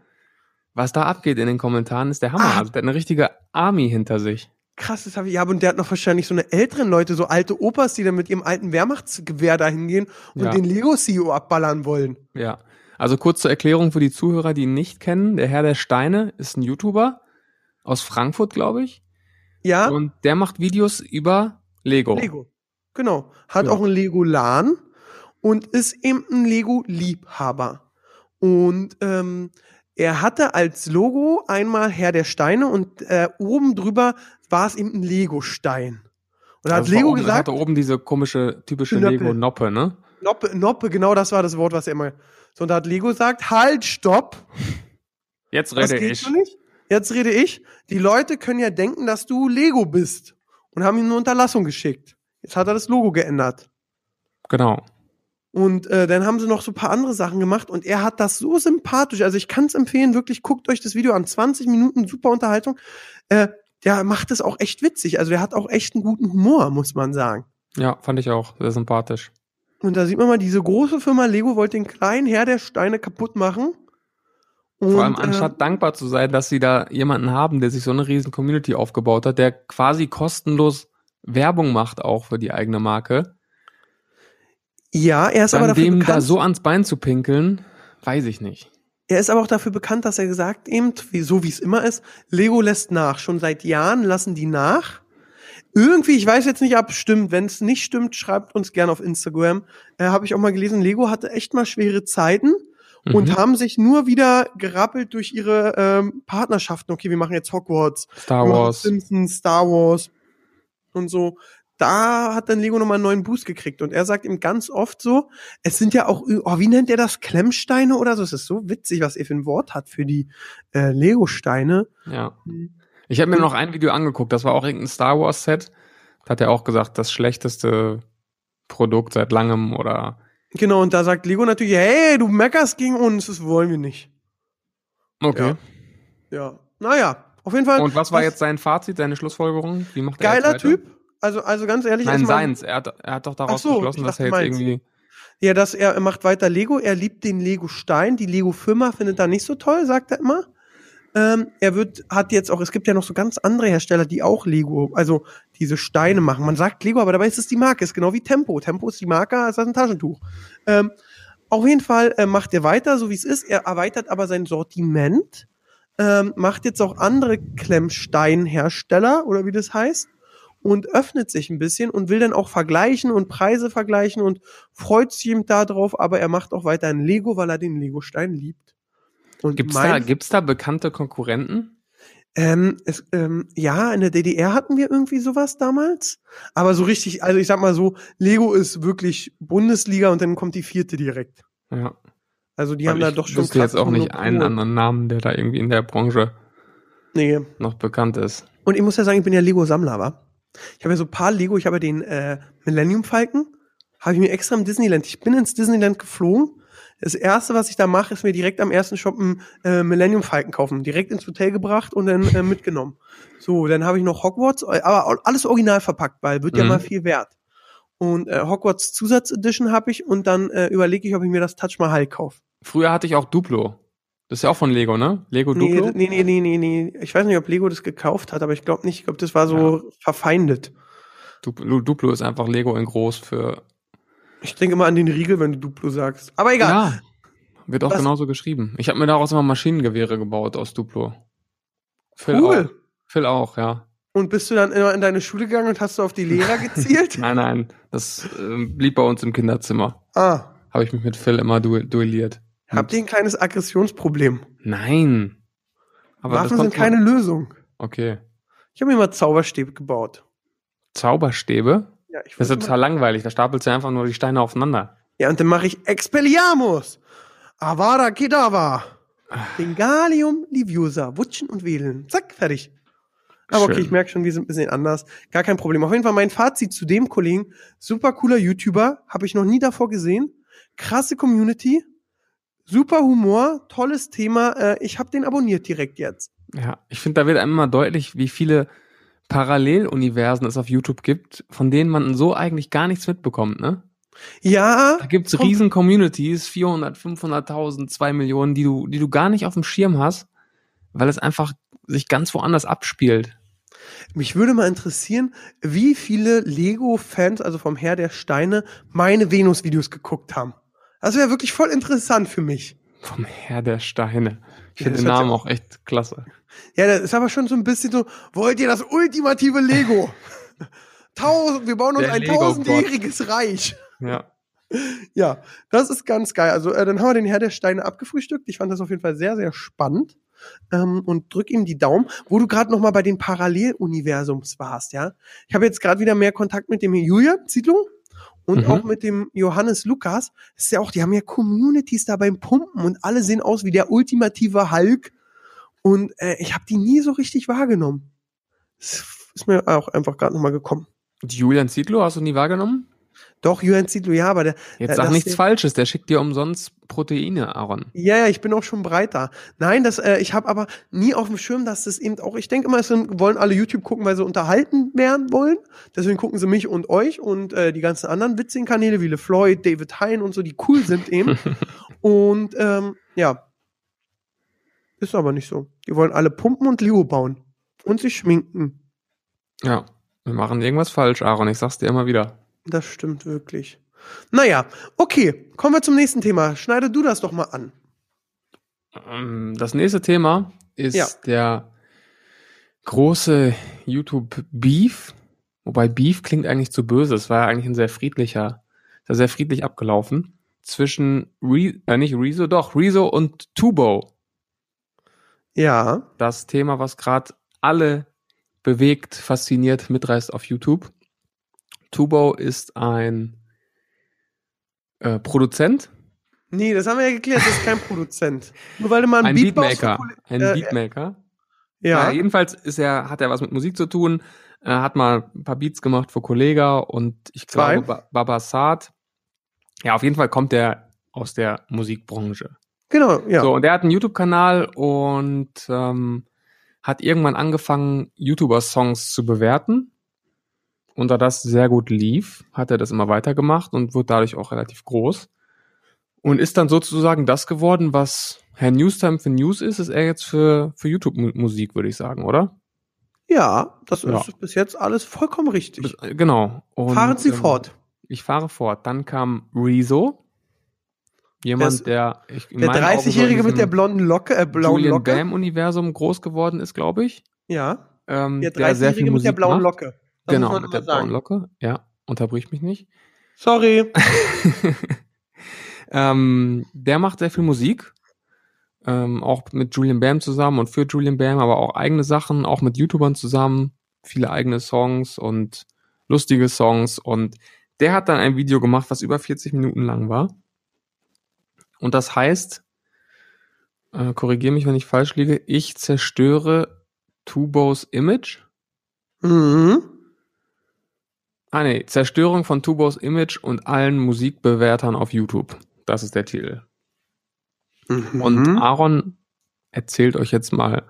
Was da abgeht in den Kommentaren, ist der Hammer. Ah. Also der hat eine richtige Army hinter sich. Krass, das habe ich. Ja, und der hat noch wahrscheinlich so eine älteren Leute, so alte Opas, die dann mit ihrem alten Wehrmachtsgewehr da hingehen und Ja. den Lego-CEO abballern wollen. Ja. Also kurz zur Erklärung für die Zuhörer, die ihn nicht kennen. Der Herr der Steine ist ein YouTuber aus Frankfurt, glaube ich. Ja, Und der macht Videos über Lego. Lego. Genau. Hat Ja. auch ein Lego-Lan und ist eben ein Lego-Liebhaber. Und ähm, er hatte als Logo einmal Herr der Steine und äh, oben drüber war es eben ein Lego-Stein. Und da hat Also war Lego oben, es gesagt, hatte oben diese komische, typische. Lego-Noppe, ne? Noppe, Noppe, genau das war das Wort, was er immer. So, und da hat Lego gesagt, halt, stopp. Jetzt rede ich. Jetzt rede ich. Die Leute können ja denken, dass du Lego bist. Und haben ihm eine Unterlassung geschickt. Jetzt hat er das Logo geändert. Genau. Und äh, dann haben sie noch so ein paar andere Sachen gemacht und er hat das so sympathisch. Also ich kann es empfehlen, wirklich guckt euch das Video an. 20 Minuten, super Unterhaltung. Äh, der macht es auch echt witzig. Also der hat auch echt einen guten Humor, muss man sagen. Ja, fand ich auch. Sehr sympathisch. Und da sieht man mal, diese große Firma Lego wollte den kleinen Herr der Steine kaputt machen. Und, Vor allem äh, anstatt dankbar zu sein, dass sie da jemanden haben, der sich so eine riesen Community aufgebaut hat, der quasi kostenlos Werbung macht auch für die eigene Marke, ja, er ist aber dann dafür dem bekannt. da so ans Bein zu pinkeln, weiß ich nicht. Er ist aber auch dafür bekannt, dass er gesagt eben, wie, so wie es immer ist, Lego lässt nach. Schon seit Jahren lassen die nach. Irgendwie, ich weiß jetzt nicht, ob es stimmt. Wenn es nicht stimmt, schreibt uns gerne auf Instagram. Äh, Habe ich auch mal gelesen, Lego hatte echt mal schwere Zeiten und Mhm. haben sich nur wieder gerappelt durch ihre ähm, Partnerschaften. Okay, wir machen jetzt Hogwarts, Star Wars. Simpsons, Star Wars und so. Da hat dann Lego nochmal einen neuen Boost gekriegt. Und er sagt ihm ganz oft so, es sind ja auch, oh, wie nennt er das? Klemmsteine oder so? Es ist so witzig, was er für ein Wort hat für die äh, Lego-Steine. Ja. Ich habe mir noch ein Video angeguckt, das war auch irgendein Star Wars Set. Da hat er auch gesagt, das schlechteste Produkt seit langem oder Genau, und da sagt Lego natürlich, hey, du meckerst gegen uns, das wollen wir nicht. Okay. Ja. Naja, auf jeden Fall. Und was war das- jetzt sein Fazit, seine Schlussfolgerung? Wie macht er Geiler? Typ. Also, also ganz ehrlich, Nein, seins. Er hat, er hat doch daraus so, geschlossen, dass er jetzt meins. irgendwie. Ja, dass er, er macht weiter Lego. Er liebt den Lego-Stein. Die Lego-Firma findet er nicht so toll, sagt er immer. Ähm, er wird, hat jetzt auch, es gibt ja noch so ganz andere Hersteller, die auch Lego, also diese Steine machen. Man sagt Lego, aber dabei ist es die Marke. Ist genau wie Tempo. Tempo ist die Marke, ist das ein Taschentuch. Ähm, auf jeden Fall äh, macht er weiter, so wie es ist. Er erweitert aber sein Sortiment. Ähm, macht jetzt auch andere Klemmsteinhersteller oder wie das heißt und öffnet sich ein bisschen und will dann auch vergleichen und Preise vergleichen und freut sich eben darauf, aber er macht auch weiterhin Lego, weil er den Lego-Stein liebt. Und Gibt's da, gibt's da bekannte Konkurrenten? ähm, es, ähm, ja, in der DDR hatten wir irgendwie sowas damals. Aber so richtig, also ich sag mal so, Lego ist wirklich Bundesliga und dann kommt die vierte direkt. Ja. Also die Weil haben da ich doch schon wüsste jetzt auch nicht einen anderen Namen, der da irgendwie in der Branche Nee. noch bekannt ist. Und ich muss ja sagen, ich bin ja Lego-Sammler, wa? Ich habe ja so ein paar Lego, ich habe ja den äh, Millennium Falcon, habe ich mir extra im Disneyland, ich bin ins Disneyland geflogen. Das erste, was ich da mache, ist mir direkt am ersten Shop einen äh, Millennium Falcon kaufen. Direkt ins Hotel gebracht und dann äh, mitgenommen. So, dann habe ich noch Hogwarts, äh, aber alles original verpackt, weil wird ja Mhm. mal viel wert. Und äh, Hogwarts Zusatzedition habe ich und dann äh, überlege ich, ob ich mir das Touch Mahal kaufe. Früher hatte ich auch Duplo. Das ist ja auch von Lego, ne? Lego Nee, Duplo? nee, nee, nee, nee, nee. Ich weiß nicht, ob Lego das gekauft hat, aber ich glaube nicht. Ich glaube, das war so verfeindet. Duplo, Duplo ist einfach Lego in groß für. Ich denke immer an den Riegel, wenn du Duplo sagst. Aber egal. Ja. Wird auch Was- genauso geschrieben. Ich habe mir daraus immer Maschinengewehre gebaut aus Duplo. Phil cool. auch. Phil auch, ja. Und bist du dann immer in deine Schule gegangen und hast du auf die Lehrer gezielt? Nein, nein. Das ähm, blieb bei uns im Kinderzimmer. ah, Habe ich mich mit Phil immer du duelliert. Habt ihr ein kleines Aggressionsproblem? Nein. Aber Waffen sind keine Lösung. Okay. Ich habe mir mal Zauberstäbe gebaut. Zauberstäbe? Ja, ich Das ist ja total mal, langweilig. Da stapelst du einfach nur die Steine aufeinander. ja und dann mache ich Expelliarmus. Avada Kedavra. Bengalium Liviosa. Wutschen und Wählen. Zack, fertig. Aber okay, Schön. ich merke schon, wir sind ein bisschen anders. Gar kein Problem. Auf jeden Fall mein Fazit zu dem Kollegen. Super cooler YouTuber. Habe ich noch nie davor gesehen. Krasse Community. Super Humor. Tolles Thema. Äh, ich habe den abonniert direkt jetzt. Ja, ich finde, da wird einem deutlich, wie viele Paralleluniversen es auf YouTube gibt, von denen man so eigentlich gar nichts mitbekommt, ne? Ja. Da gibt's riesen Communities, 400, 500.000, 2 Millionen, die du, die du gar nicht auf dem Schirm hast, weil es einfach sich ganz woanders abspielt. Mich würde mal interessieren, wie viele Lego-Fans, also vom Herr der Steine, meine Venus-Videos geguckt haben. Das wäre wirklich voll interessant für mich. Vom Herr der Steine. Ich Ja, finde das den Namen auch- echt klasse. Ja, das ist aber schon so ein bisschen so, wollt ihr das ultimative Lego? Tausend, wir bauen uns Der ein tausendjähriges Reich. Ja. Ja, das ist ganz geil. Also äh, dann haben wir den Herr der Steine abgefrühstückt. Ich fand das auf jeden Fall sehr, sehr spannend. Ähm, und drück ihm die Daumen, wo du gerade noch mal bei den Paralleluniversums warst, ja. Ich habe jetzt gerade wieder mehr Kontakt mit dem Julian Ziedlung und Mhm. auch mit dem Johannes Lukas. Ist ja auch, die haben ja Communities da beim Pumpen und alle sehen aus wie der ultimative Hulk. Und äh, ich habe die nie so richtig wahrgenommen. Das ist mir auch einfach gerade noch mal gekommen. Die Julian Zietlow hast du nie wahrgenommen? Doch, Julian Ziedlow, ja, aber der, Jetzt Ja, sag nichts hier- Falsches, der schickt dir umsonst Proteine, Aaron. Ja, ja, ich bin auch schon breiter. Nein, das, äh, ich habe aber nie auf dem Schirm, dass das eben auch, ich denke immer, es sind, wollen alle YouTube gucken, weil sie unterhalten werden wollen. Deswegen gucken sie mich und euch und äh, die ganzen anderen witzigen Kanäle wie LeFloid, David Hein und so, die cool sind eben. und ähm, ja. Ist aber nicht so. Die wollen alle pumpen und Leo bauen. Und sich schminken. Ja, wir machen irgendwas falsch, Aaron. Ich sag's dir immer wieder. Das stimmt wirklich. Naja, okay, kommen wir zum nächsten Thema. Schneide du das doch mal an. Ähm, Das nächste Thema ist Ja. der große YouTube Beef. Wobei Beef klingt eigentlich zu böse. Es war ja eigentlich ein sehr friedlicher, sehr friedlich abgelaufen. Zwischen Re äh, nicht Rezo, doch, Rezo und Tubo. Ja, Das Thema, was gerade alle bewegt, fasziniert, mitreißt auf YouTube. Tubo ist ein äh, Produzent, nee, das haben wir ja geklärt, das ist kein Produzent. Nur weil du mal einen ein Beatmaker, ein äh, Beatmaker. Ja, Naja, jedenfalls ist er, hat er was mit Musik zu tun, äh, hat mal ein paar Beats gemacht für Kollega und ich Zwei. glaube ba Baba Saad. Ja, auf jeden Fall kommt er aus der Musikbranche. genau, ja. So, und er hat einen YouTube-Kanal und ähm, hat irgendwann angefangen, YouTuber-Songs zu bewerten. Und da das sehr gut lief, hat er das immer weitergemacht und wurde dadurch auch relativ groß. Und ist dann sozusagen das geworden, was Herr Newstime für News ist, ist er jetzt für, für YouTube-Musik, würde ich sagen, oder? Ja, das Ja. ist bis jetzt alles vollkommen richtig. Bis- äh, Genau. Und, Fahren Sie ähm, fort. Ich fahre fort. Dann kam Rezo. Jemand, Das- der ich Der meinen Augen so in 30-Jährige mit der blonden Locke, äh, blauen Julian Locke. Bam-Universum groß geworden ist, glaube ich. Ja, Ähm, der der sehr 30-Jährige viel mit der blauen macht. Locke. Das genau, mit der blauen. Locke. Ja, unterbrich mich nicht. Sorry. ähm, der macht sehr viel Musik. Ähm, auch mit Julian Bam zusammen und für Julian Bam, aber auch eigene Sachen, auch mit YouTubern zusammen. Viele eigene Songs und lustige Songs. Und der hat dann ein Video gemacht, was über 40 Minuten lang war. Und das heißt, äh, korrigiere mich, wenn ich falsch liege, ich zerstöre Tubos Image. Mhm. Ah nee, Zerstörung von Tubos Image und allen Musikbewertern auf YouTube. Das ist der Titel. Mhm. Und Aaron erzählt euch jetzt mal,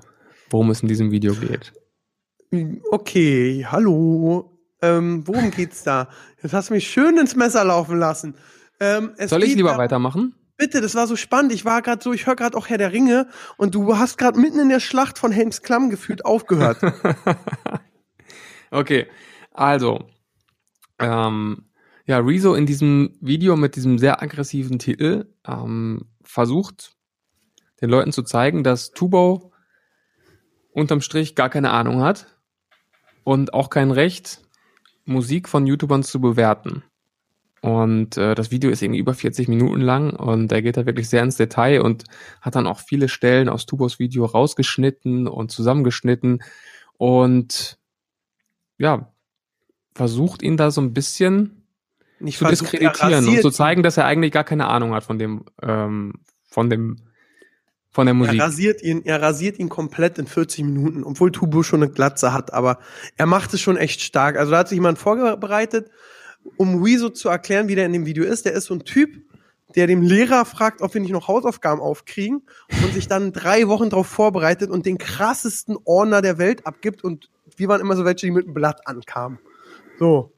worum es in diesem Video geht. Okay, hallo. Ähm, worum geht's da? Jetzt hast du mich schön ins Messer laufen lassen. Ähm, Soll ich lieber weitermachen? Bitte, das war so spannend. Ich war gerade so, ich höre gerade auch Herr der Ringe und du hast gerade mitten in der Schlacht von Helms Klamm gefühlt aufgehört. okay, also, ähm, ja, Rezo in diesem Video mit diesem sehr aggressiven Titel ähm, versucht, den Leuten zu zeigen, dass Tubo unterm Strich gar keine Ahnung hat und auch kein Recht, Musik von YouTubern zu bewerten. Und äh, das Video ist irgendwie über 40 Minuten lang und er geht da wirklich sehr ins Detail und hat dann auch viele Stellen aus Tubos Video rausgeschnitten und zusammengeschnitten und ja, versucht ihn da so ein bisschen Ich zu er diskreditieren und zu zeigen, dass er eigentlich gar keine Ahnung hat von dem, ähm, von dem, von der Musik. Er rasiert ihn, er rasiert ihn komplett in 40 Minuten, obwohl Tubo schon eine Glatze hat, aber er macht es schon echt stark. Also da hat sich jemand vorbereitet, um Rezo zu erklären, wie der in dem Video ist. Der ist so ein Typ, der dem Lehrer fragt, ob wir nicht noch Hausaufgaben aufkriegen und sich dann drei Wochen darauf vorbereitet und den krassesten Ordner der Welt abgibt und wir waren immer so welche, die mit einem Blatt ankamen. So.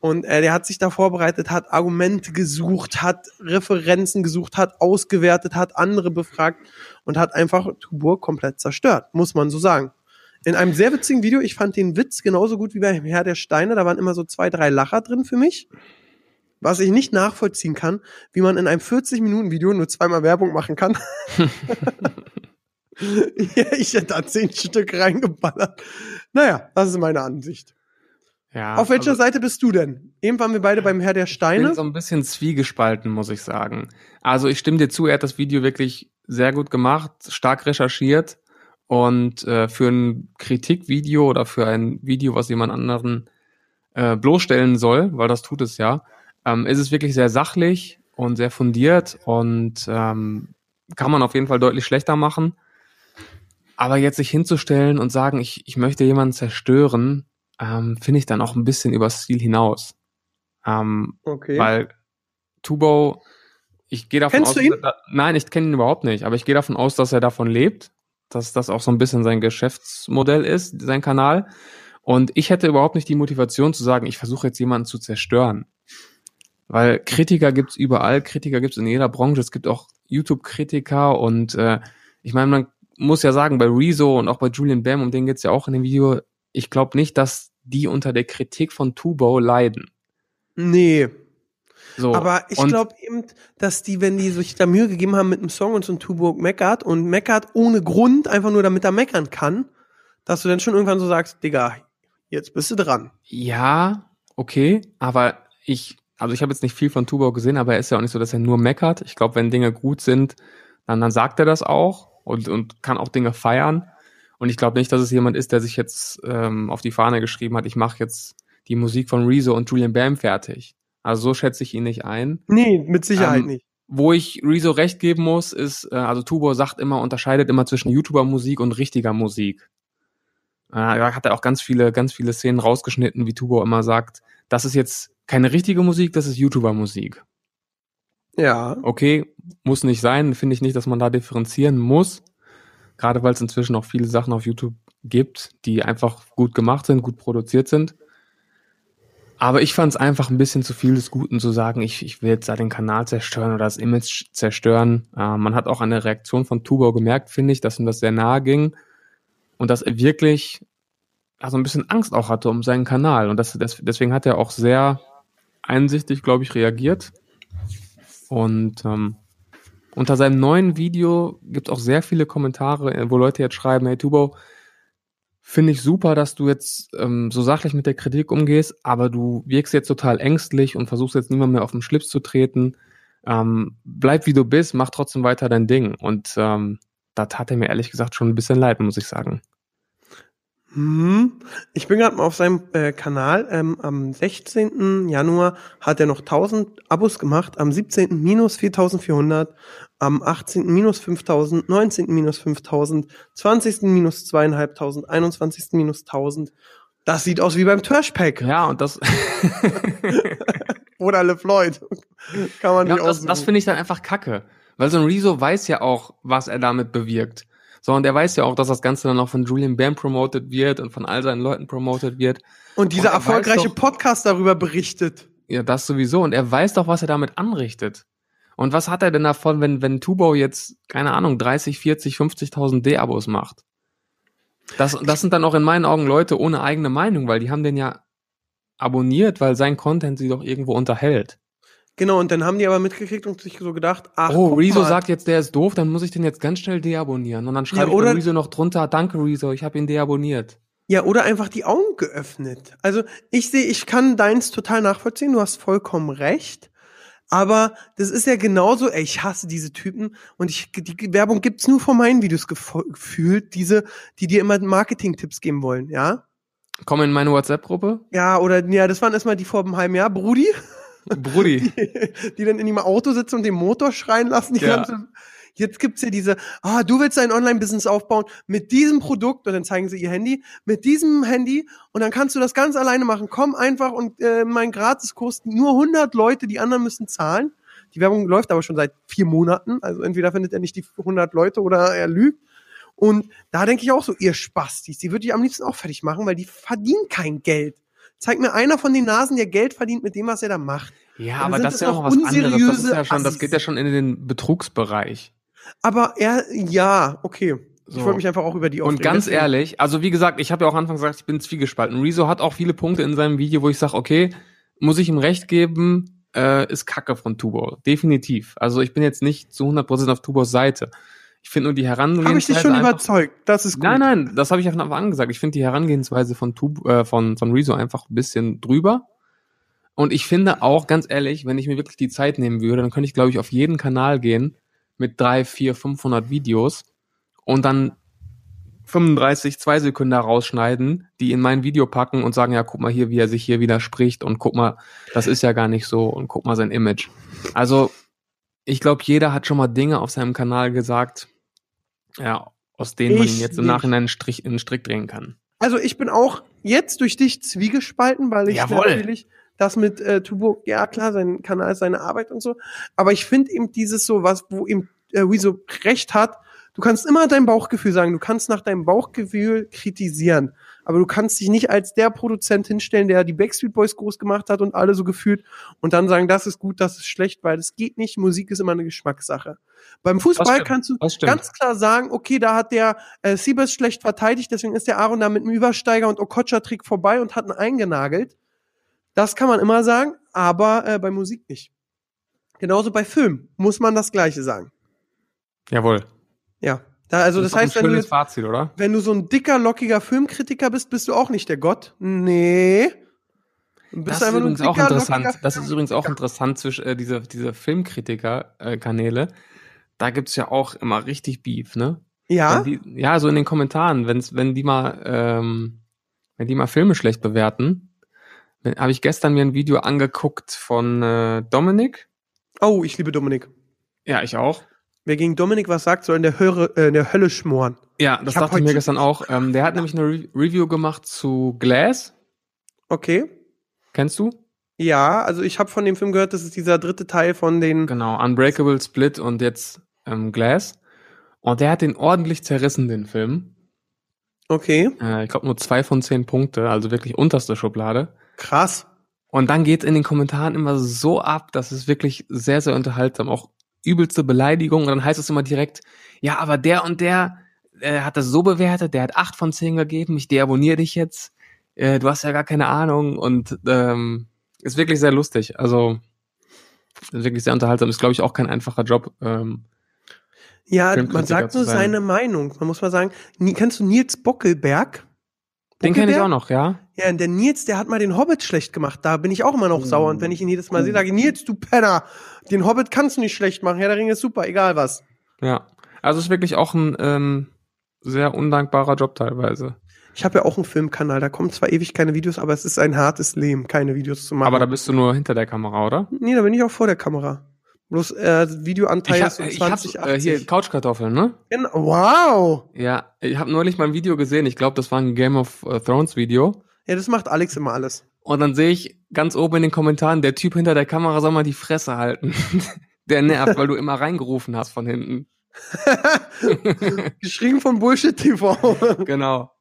Und äh, der hat sich da vorbereitet, hat Argumente gesucht, hat Referenzen gesucht, hat ausgewertet, hat andere befragt und hat einfach Tubur komplett zerstört, muss man so sagen. In einem sehr witzigen Video, ich fand den Witz genauso gut wie bei Herr der Steine, da waren immer so zwei, drei Lacher drin für mich. Was ich nicht nachvollziehen kann, wie man in einem 40-Minuten-Video nur zweimal Werbung machen kann. ja, ich hätte da zehn Stück reingeballert. Naja, das ist meine Ansicht. Ja, Auf welcher also Seite bist du denn? Eben waren wir beide beim Herr der ich bin Steine. so ein bisschen zwiegespalten, muss ich sagen. Also ich stimme dir zu, er hat das Video wirklich sehr gut gemacht, stark recherchiert und äh, für ein Kritikvideo oder für ein Video, was jemand anderen äh, bloßstellen soll, weil das tut es ja, ähm, ist es wirklich sehr sachlich und sehr fundiert und ähm, kann man auf jeden Fall deutlich schlechter machen. Aber jetzt sich hinzustellen und sagen, ich, ich möchte jemanden zerstören, ähm, finde ich dann auch ein bisschen übers Ziel hinaus. Ähm, Okay. weil Tubo, ich gehe davon Kennst aus, du ihn? da, nein, ich kenne ihn überhaupt nicht, aber ich gehe davon aus, dass er davon lebt, dass das auch so ein bisschen sein Geschäftsmodell ist, sein Kanal. Und ich hätte überhaupt nicht die Motivation zu sagen, ich versuche jetzt jemanden zu zerstören. Weil Kritiker gibt's überall, Kritiker gibt's in jeder Branche, es gibt auch YouTube-Kritiker und äh, ich meine, man muss ja sagen, bei Rezo und auch bei Julian Bam, um den geht's ja auch in dem Video, ich glaube nicht, dass die unter der Kritik von Tubo leiden. Nee. So. Aber ich glaube eben, dass die, wenn die sich da Mühe gegeben haben mit einem Song und so ein Tuburg meckert und meckert ohne Grund, einfach nur damit er meckern kann, dass du dann schon irgendwann so sagst, Digga, jetzt bist du dran. Ja, okay, aber ich, also ich habe jetzt nicht viel von Tubo gesehen, aber er ist ja auch nicht so, dass er nur meckert. Ich glaube, wenn Dinge gut sind, dann, dann sagt er das auch und, und kann auch Dinge feiern. Und ich glaube nicht, dass es jemand ist, der sich jetzt ähm, auf die Fahne geschrieben hat, ich mache jetzt die Musik von Rezo und Julian Bam fertig. Also so schätze ich ihn nicht ein. Nee, mit Sicherheit Ähm, nicht. Wo ich Rezo recht geben muss, ist, äh, also Tubo sagt immer, unterscheidet immer zwischen YouTuber-Musik und richtiger Musik. Äh, da hat er auch ganz viele, ganz viele Szenen rausgeschnitten, wie Tubo immer sagt, das ist jetzt keine richtige Musik, das ist YouTuber-Musik. Ja. Okay, muss nicht sein, finde ich nicht, dass man da differenzieren muss. Gerade weil es inzwischen auch viele Sachen auf YouTube gibt, die einfach gut gemacht sind, gut produziert sind. Aber ich fand es einfach ein bisschen zu viel des Guten zu sagen, ich, ich will jetzt da den Kanal zerstören oder das Image zerstören. Äh, man hat auch an der Reaktion von Tubo gemerkt, finde ich, dass ihm das sehr nahe ging und dass er wirklich also ein bisschen Angst auch hatte um seinen Kanal. Und das, das, deswegen hat er auch sehr einsichtig, glaube ich, reagiert. Und ähm, unter seinem neuen Video gibt es auch sehr viele Kommentare, äh, wo Leute jetzt schreiben, hey Tubo, finde ich super, dass du jetzt ähm, so sachlich mit der Kritik umgehst, aber du wirkst jetzt total ängstlich und versuchst jetzt niemand mehr auf den Schlips zu treten. Ähm, bleib wie du bist, mach trotzdem weiter dein Ding. Und ähm, da tat er mir ehrlich gesagt schon ein bisschen leid, muss ich sagen. Hm. Ich bin gerade mal auf seinem äh, Kanal. Ähm, am 16. Januar hat er noch 1000 Abos gemacht, am 17. minus 4400, am 18. minus 5000, 19. minus 5000, 20. minus 2500, 21. minus 1000. Das sieht aus wie beim Trashpack. Ja, und das, Oder LeFloid. Kann man ja, nicht das, aussuchen. das finde ich dann einfach kacke. Weil so ein Rezo weiß ja auch, was er damit bewirkt. So, und er weiß ja auch, dass das Ganze dann auch von Julian Bam promoted wird und von all seinen Leuten promoted wird. Und dieser Und er erfolgreiche doch- Podcast darüber berichtet. Ja, das sowieso. Und er weiß doch, was er damit anrichtet. Und was hat er denn davon, wenn, wenn Tubo jetzt, keine Ahnung, 30, 40, 50.000 D-Abos macht? Das, das sind dann auch in meinen Augen Leute ohne eigene Meinung, weil die haben den ja abonniert, weil sein Content sie doch irgendwo unterhält. Genau, und dann haben die aber mitgekriegt und sich so gedacht, ach, oh, Rezo mal, sagt jetzt, der ist doof, dann muss ich den jetzt ganz schnell deabonnieren. Und dann schreibe Ja, ich Rezo noch drunter, danke Rezo, ich habe ihn deabonniert. Ja, oder einfach die Augen geöffnet. Also ich sehe, ich kann deins total nachvollziehen, du hast vollkommen recht. Aber das ist ja genauso, ey, ich hasse diese Typen und ich, die Werbung gibt's nur von meinen Videos gefühlt, diese, die dir immer Marketing-Tipps geben wollen, ja? Komm in meine WhatsApp-Gruppe. Ja, oder, ja, das waren erstmal die vor einem halben Jahr, Brudi, Brudi. die dann in ihrem Auto sitzen und den Motor schreien lassen, die Ja. ganze, Jetzt gibt's ja diese, ah, du willst dein Online-Business aufbauen mit diesem Produkt und dann zeigen sie ihr Handy, mit diesem Handy und dann kannst du das ganz alleine machen. Komm einfach und äh, mein Gratiskurs, nur 100 Leute, die anderen müssen zahlen. Die Werbung läuft aber schon seit vier Monaten, also entweder findet er nicht die 100 Leute oder er lügt. Und da denke ich auch so, ihr Spastis, die würde ich am liebsten auch fertig machen, weil die verdienen kein Geld. Zeig mir einer von den Nasen, der Geld verdient mit dem, was er da macht. Ja, Dann aber das ist ja noch was anderes. Das, ist ja schon, das geht ja schon in den Betrugsbereich. Aber er, ja, okay. Ich So. wollte mich einfach auch über die Und aufregen. ganz Deswegen- ehrlich, also wie gesagt, ich habe ja auch anfangs gesagt, ich bin zwiegespalten. Rezo hat auch viele Punkte in seinem Video, wo ich sage, okay, muss ich ihm recht geben, äh, ist Kacke von Tubo. Definitiv. Also ich bin jetzt nicht zu 100% auf Tubos Seite. Ich finde nur die Herangehensweise Habe ich dich schon einfach- überzeugt? Das ist gut. Nein, nein, das habe ich ja von Anfang an gesagt. Ich finde die Herangehensweise von, Tub, äh, von, von Rezo einfach ein bisschen drüber. Und ich finde auch, ganz ehrlich, wenn ich mir wirklich die Zeit nehmen würde, dann könnte ich, glaube ich, auf jeden Kanal gehen mit drei, vier, 500 Videos und dann 35, zwei Sekunden da rausschneiden, die in mein Video packen und sagen, ja, guck mal hier, wie er sich hier widerspricht und guck mal, das ist ja gar nicht so und guck mal sein Image. Also, ich glaube, jeder hat schon mal Dinge auf seinem Kanal gesagt, ja, aus denen man Ich ihn jetzt im. Nachhinein einen Strich, in einen Strick drehen kann. Also ich bin auch jetzt durch dich zwiegespalten, weil ich Jawohl. natürlich das mit äh, Tubo, ja klar, sein Kanal ist seine Arbeit und so, aber ich finde eben dieses so was, wo eben äh, Rezo recht hat, Du kannst immer dein Bauchgefühl sagen, du kannst nach deinem Bauchgefühl kritisieren, aber du kannst dich nicht als der Produzent hinstellen, der die Backstreet Boys groß gemacht hat und alle so gefühlt und dann sagen, das ist gut, das ist schlecht, weil es geht nicht. Musik ist immer eine Geschmackssache. Beim Fußball stimmt, kannst du das ganz klar sagen, okay, da hat der äh, Siebes schlecht verteidigt, deswegen ist der Aaron da mit dem Übersteiger und Okocha-Trick vorbei und hat ihn eingenagelt. Das kann man immer sagen, aber äh, bei Musik nicht. Genauso bei Film muss man das Gleiche sagen. Jawohl. Ja. Da, also das, ist doch heißt, ein wenn du, jetzt, Fazit, oder? wenn du so ein dicker, lockiger Filmkritiker bist, bist du auch nicht der Gott. Nee. Bist Das ist übrigens auch interessant. Das ist übrigens auch interessant zwischen äh, diese, diese Filmkritiker-Kanäle. da gibt's ja auch immer richtig Beef, ne? Ja? Die, ja, so in den Kommentaren, wenn's, wenn die mal, ähm, wenn die mal Filme schlecht bewerten, habe ich gestern mir ein Video angeguckt von äh, Dominik. Oh, ich liebe Dominik. Ja, ich auch. Wer gegen Dominik was sagt, soll in der, Höre, äh, in der Hölle schmoren. Ja, das Ich dachte ich mir gestern auch. Ähm, der hat nämlich eine Re Review gemacht zu Glass. Okay. Kennst du? Ja, also ich habe von dem Film gehört, das ist dieser dritte Teil von den. Genau, Unbreakable, Split und jetzt ähm, Glass. Und der hat den ordentlich zerrissen, den Film. Okay, Äh, ich glaube nur zwei von zehn Punkte, also wirklich unterste Schublade. krass. Und dann geht in den Kommentaren immer so ab, dass es wirklich sehr, sehr unterhaltsam, auch übelste Beleidigung. Und dann heißt es immer direkt, ja, aber der und der äh, hat das so bewertet, der hat acht von zehn gegeben, ich deabonniere dich jetzt, äh, du hast ja gar keine Ahnung und ähm, ist wirklich sehr lustig. Also wirklich sehr unterhaltsam. Ist, glaube ich, auch kein einfacher Job. Ähm, Ja, man sagt nur sein. seine Meinung. Man muss mal sagen, kennst du Nils Bockelberg? den kenne ich Bockelberg? auch noch, ja. Ja, der Nils, der hat mal den Hobbit schlecht gemacht. Da bin ich auch immer noch Oh. sauer. Und wenn ich ihn jedes Mal sehe, sage ich, Nils, du Penner, den Hobbit kannst du nicht schlecht machen. Ja, der Ring ist super, egal was. Ja. Also ist wirklich auch ein ähm, sehr undankbarer Job teilweise. Ich habe ja auch einen Filmkanal, da kommen zwar ewig keine Videos, aber es ist ein hartes Leben, keine Videos zu machen. Aber da bist du nur hinter der Kamera, oder? nee, da bin ich auch vor der Kamera. Bloß äh, Videoanteil Ich ist hab, so ich hab 20, äh, hier 80. Couchkartoffeln, ne? Genau. Wow! Ja, ich habe neulich mal ein Video gesehen. Ich glaube, das war ein Game of äh, Thrones Video. Ja, das macht Alex immer alles. Und dann sehe ich ganz oben in den Kommentaren, der Typ hinter der Kamera soll mal die Fresse halten. der nervt, weil du immer reingerufen hast von hinten. Geschrieben von Bullshit TV. genau.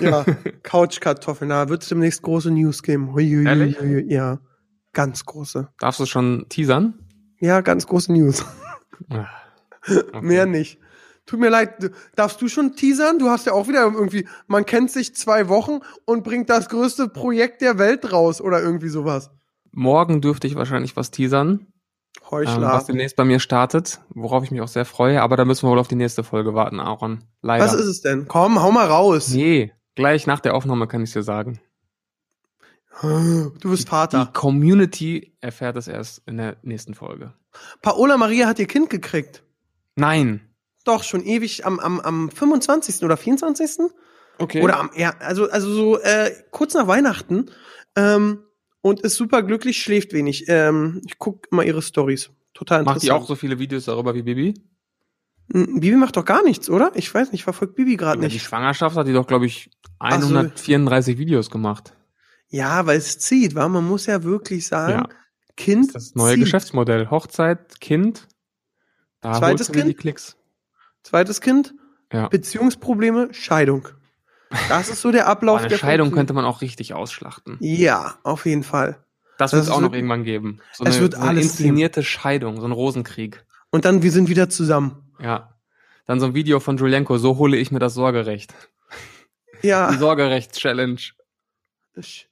ja, Couchkartoffeln, da wird es demnächst große News geben. Hui, hui, Ehrlich? hui, hui, Ja, ganz große. Darfst du schon teasern? Ja, ganz große News. Ah, okay. Mehr nicht. Tut mir leid, darfst du schon teasern? Du hast ja auch wieder irgendwie, man kennt sich zwei Wochen und bringt das größte Projekt der Welt raus oder irgendwie sowas. Morgen dürfte ich wahrscheinlich was teasern, ähm, Heuchler. was demnächst bei mir startet, worauf ich mich auch sehr freue. Aber da müssen wir wohl auf die nächste Folge warten, Aaron. Leider. Was ist es denn? Komm, hau mal raus. Nee, gleich nach der Aufnahme kann ich dir sagen. Du bist Die Vater. Community erfährt es erst in der nächsten Folge. Paola Maria hat ihr Kind gekriegt. Nein. Doch, schon ewig am, am, am 25. oder 24. Okay. Oder am, ja, also, also so äh, kurz nach Weihnachten. Ähm, und ist super glücklich, schläft wenig. Ähm, ich guck immer ihre Stories. Total interessant. Macht die auch so viele Videos darüber wie Bibi? Hm, Bibi macht doch gar nichts, oder? Ich weiß nicht, verfolgt Bibi gerade Die nicht. Schwangerschaft hat die doch, glaube ich, Ach so. 134 Videos gemacht. Ja, weil es zieht, wa? Man muss ja wirklich sagen, Ja. Kind Das neue zieht. Geschäftsmodell. Hochzeit, Kind. Da Zweites holst du dir die Kind? Klicks. Zweites Kind, Ja. Beziehungsprobleme, Scheidung. Das ist so der Ablauf eine der Scheidung funktioniert. könnte man auch richtig ausschlachten. Ja, auf jeden Fall. Das Das wird es auch noch wirklich- irgendwann geben. So es eine, wird so eine alles inszenierte Scheidung, so ein Rosenkrieg. Und dann, wir sind wieder zusammen. Ja. Dann so ein Video von Julienko, so hole ich mir das Sorgerecht. Die Ja. Sorgerechts-Challenge. Ich-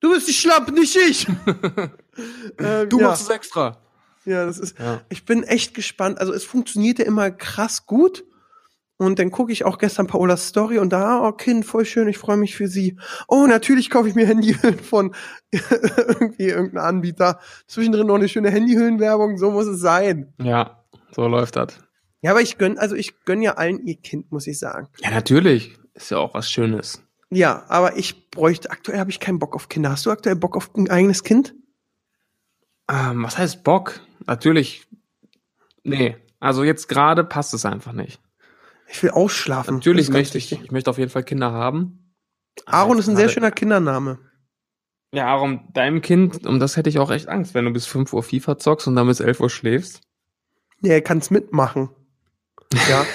Du bist die Schlapp, nicht ich. ähm, Du ja. machst es extra. Ja, das ist. Ja. Ich bin echt gespannt. Also es funktionierte immer krass gut. Und dann gucke ich auch gestern Paolas Story und da, oh Kind, voll schön, ich freue mich für sie. Oh, natürlich kaufe ich mir Handyhüllen von irgendwie irgendeinem Anbieter. Zwischendrin noch eine schöne Handyhüllenwerbung, so muss es sein. Ja, so läuft das. Ja, aber ich gönn, also ich gönn ja allen ihr Kind, muss ich sagen. Ja, natürlich. Ist ja auch was Schönes. Ja, aber ich bräuchte, aktuell habe ich keinen Bock auf Kinder. Hast du aktuell Bock auf ein eigenes Kind? Ähm, was heißt Bock? Natürlich. Nee. Also jetzt gerade passt es einfach nicht. Ich will ausschlafen. Natürlich möchte ich, ich möchte auf jeden Fall Kinder haben. Aaron ist ein sehr schöner Kindername. Ja, Aaron, deinem Kind, um das hätte ich auch echt Angst, wenn du bis 5 Uhr FIFA zockst und dann bis 11 Uhr schläfst. Ja, er kann's mitmachen. Ja.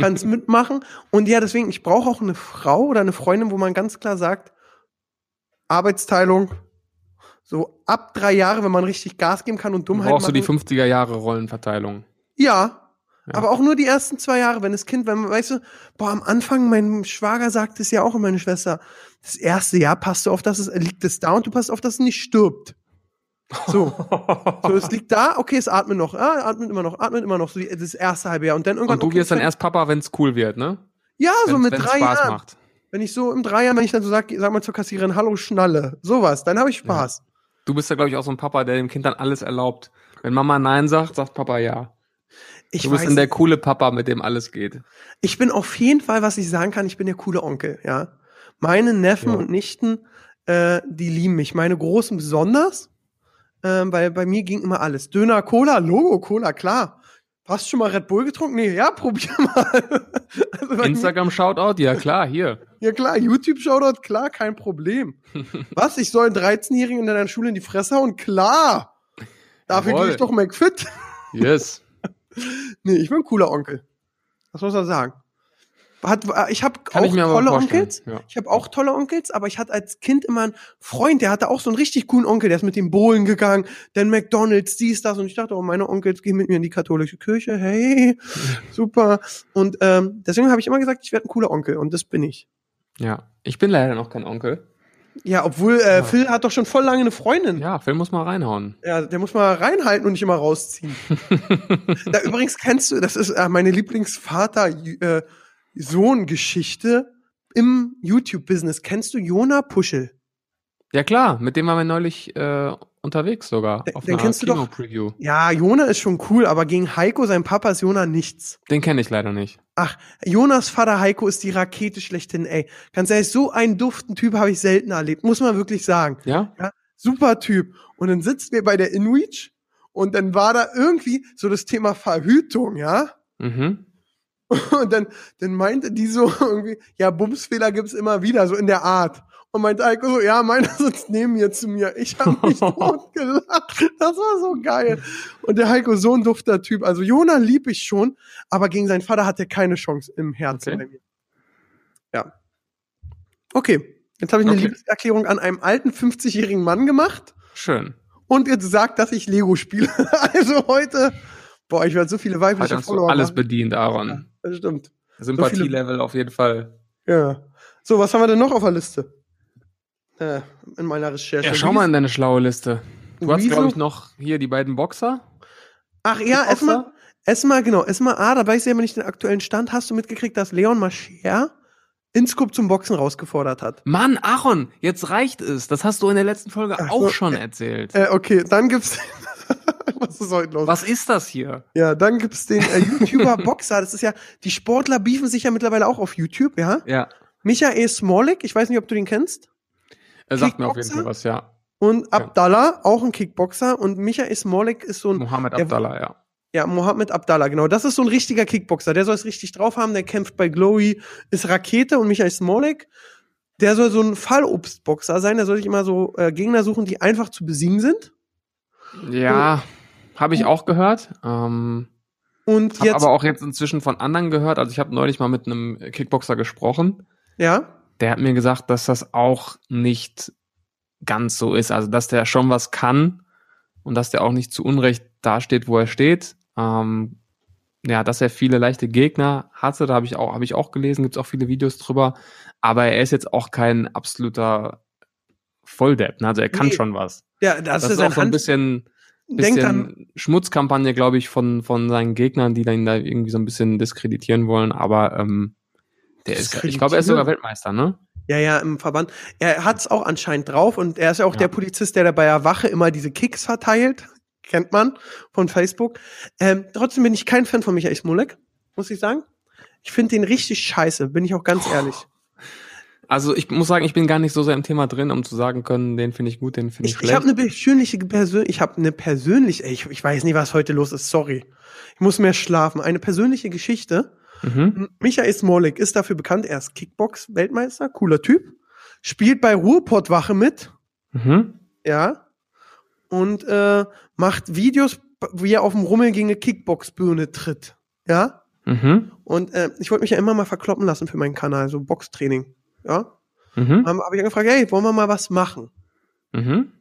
Kannst mitmachen. Und ja, deswegen, ich brauche auch eine Frau oder eine Freundin, wo man ganz klar sagt, Arbeitsteilung, so ab drei Jahre, wenn man richtig Gas geben kann und Dummheit Brauchst du die machen. 50er Jahre Rollenverteilung? Ja, Ja. aber auch nur die ersten zwei Jahre, wenn das Kind, wenn man, weißt du, boah, am Anfang, mein Schwager sagt es ja auch und meine Schwester, das erste Jahr passt du auf, dass es, liegt es da und du passt auf, dass es nicht stirbt. So. So, es liegt da, okay, es atmet noch, ah, atmet immer noch, atmet immer noch, so die, das erste halbe Jahr. Und dann irgendwann. Und du okay, wirst dann es erst Papa, wenn's cool wird, ne? Ja, so Wenn's- mit wenn's drei Spaß Jahren. macht. Wenn ich so im drei Jahren, wenn ich dann so sag, sag mal zur Kassiererin, hallo Schnalle, sowas, dann habe ich Spaß. Du bist ja, glaube ich, auch so ein Papa, der dem Kind dann alles erlaubt. Wenn Mama Nein sagt, sagt Papa ja. Ich du bist weiß, dann der coole Papa, mit dem alles geht. ich bin auf jeden Fall, was ich sagen kann, ich bin der coole Onkel, ja. Meine Neffen Ja. und Nichten, äh, die lieben mich. Meine Großen besonders, ähm, weil bei mir ging immer alles. Döner, Cola, Logo, Cola, klar. Hast du schon mal Red Bull getrunken? Nee, ja, probier mal. also bei mir- Instagram Shoutout, ja klar, hier. Ja klar, YouTube-Shoutout, klar, kein Problem. Was, ich soll einen 13-Jährigen in deiner Schule in die Fresse hauen? Klar! Dafür gehe ich doch McFit. Yes. nee, ich bin ein cooler Onkel. Was muss man sagen? Hat, ich habe auch tolle Onkels. ja. Ich habe auch tolle Onkels, aber ich hatte als Kind immer einen Freund, der hatte auch so einen richtig coolen Onkel, der ist mit dem Bohlen gegangen, dann McDonalds, dies, das. Und ich dachte, oh, meine Onkels gehen mit mir in die katholische Kirche. Hey, super. Und ähm, deswegen habe ich immer gesagt, ich werde ein cooler Onkel. Und das bin ich. Ja. Ich bin leider noch kein Onkel. Ja, obwohl äh, Ja. Phil hat doch schon voll lange eine Freundin. Ja, Phil muss mal reinhauen. Ja, der muss mal reinhalten und nicht immer rausziehen. da übrigens kennst du, das ist äh, meine Lieblingsvater-Sohn-Geschichte im YouTube-Business. Kennst du Jona Puschel? Ja klar, mit dem waren wir neulich äh, unterwegs sogar. Den- auf den kennst du doch. Kino-Preview. Ja, Jona ist schon cool, aber gegen Heiko, sein Papa, ist Jona nichts. Den kenne ich leider nicht. Ach, Jonas Vater Heiko ist die Rakete schlechthin, ey. Ganz ehrlich, so einen duften Typ habe ich selten erlebt, muss man wirklich sagen. Ja? super Typ. Und dann sitzen wir bei der InReach und dann war da irgendwie so das Thema Verhütung, ja. Mhm. Und dann, dann meinte die so irgendwie, ja, Bumsfehler gibt's immer wieder, so in der Art. Und meinte Heiko so, ja, meiner sitzt neben mir zu mir. Ich habe mich totgelacht. Das war so geil. Und der Heiko, so ein dufter Typ. Also Jona lieb ich schon, aber gegen seinen Vater hat er keine Chance im Herzen Okay. bei mir. Ja. Okay, jetzt habe ich eine Okay. Liebeserklärung an einem alten 50-jährigen Mann gemacht Schön. und jetzt sagt, dass ich Lego spiele. also heute, boah, ich werde so viele weibliche so Follower alles bedient, Aaron. Das stimmt. Sympathielevel auf jeden Fall. Ja. So, was haben wir denn noch auf der Liste? Äh, in meiner Recherche. Ja, schau mal in deine schlaue Liste. Du hast, Wieso? glaube ich, noch hier die beiden Boxer. Ach ja, erstmal, erstmal, genau, erstmal, ah, da weiß ich aber nicht den aktuellen Stand. Hast du mitgekriegt, dass Leon Mascher Inscope zum Boxen rausgefordert hat? Mann, Aaron, jetzt reicht es. Das hast du in der letzten Folge Ach auch so, schon äh, erzählt. Äh, okay, dann gibt's. was ist heute los? Was ist das hier? Ja, dann gibt's den äh, YouTuber Boxer. Das ist ja, die Sportler beefen sich ja mittlerweile auch auf YouTube, ja? Ja, Michael Smolik, ich weiß nicht, ob du den kennst. er sagt mir auf jeden? Fall was, ja. Und Abdallah, auch ein Kickboxer. Und Michael Smolik ist so ein Mohammed der- Abdallah, ja. Ja, Mohammed Abdallah, genau. Das ist so ein richtiger Kickboxer. Der soll es richtig drauf haben. Der kämpft bei Glory, ist Rakete und Michael Smolik. Der soll so ein Fallobstboxer sein. Der soll sich immer so äh, Gegner suchen, die einfach zu besiegen sind. Ja, habe ich auch gehört. Ähm, Und hab jetzt, aber auch jetzt inzwischen von anderen gehört. Also ich habe neulich mal mit einem Kickboxer gesprochen. ja, Der hat mir gesagt, dass das auch nicht ganz so ist. Also dass der schon was kann und dass der auch nicht zu Unrecht dasteht, wo er steht. Ähm, ja, dass er viele leichte Gegner hatte, da habe ich auch, habe ich auch gelesen, gibt es auch viele Videos drüber. Aber er ist jetzt auch kein absoluter Volldepp. Ne? Also er kann Nee. schon was. ja, das, Das, ist ist auch so ein Hand. Bisschen, an, Schmutzkampagne, glaube ich, von, von seinen Gegnern, die dann da irgendwie so ein bisschen diskreditieren wollen. Aber ähm, der ist, ich glaube, er ist sogar Weltmeister, ne? ja, ja, im Verband. Er hat's auch anscheinend drauf und er ist ja auch Ja. der Polizist, der da bei der Wache immer diese Kicks verteilt. Kennt man von Facebook. Ähm, trotzdem bin ich kein Fan von Michael Smolik, muss ich sagen. Ich finde den richtig scheiße, bin ich auch ganz ehrlich. Also ich muss sagen, ich bin gar nicht so sehr im Thema drin, um zu sagen können, den finde ich gut, den finde ich, Ich, ich schlecht. habe eine persönliche Persön ich habe eine persönliche ich, ich weiß nicht, was heute los ist, sorry. Ich muss mehr schlafen. Eine persönliche Geschichte. mhm. Michael Smolik ist dafür bekannt, er ist Kickbox Weltmeister, cooler Typ. Spielt bei Ruhrpottwache mit, Mhm. ja. Und äh, macht Videos, wie er auf dem Rummel gegen eine Kickboxbühne tritt. Ja? Mhm. Und äh, ich wollte mich ja immer mal verkloppen lassen für meinen Kanal, so Boxtraining. Ja. Mhm. Dann habe ich angefragt, hey, wollen wir mal was machen? Mhm.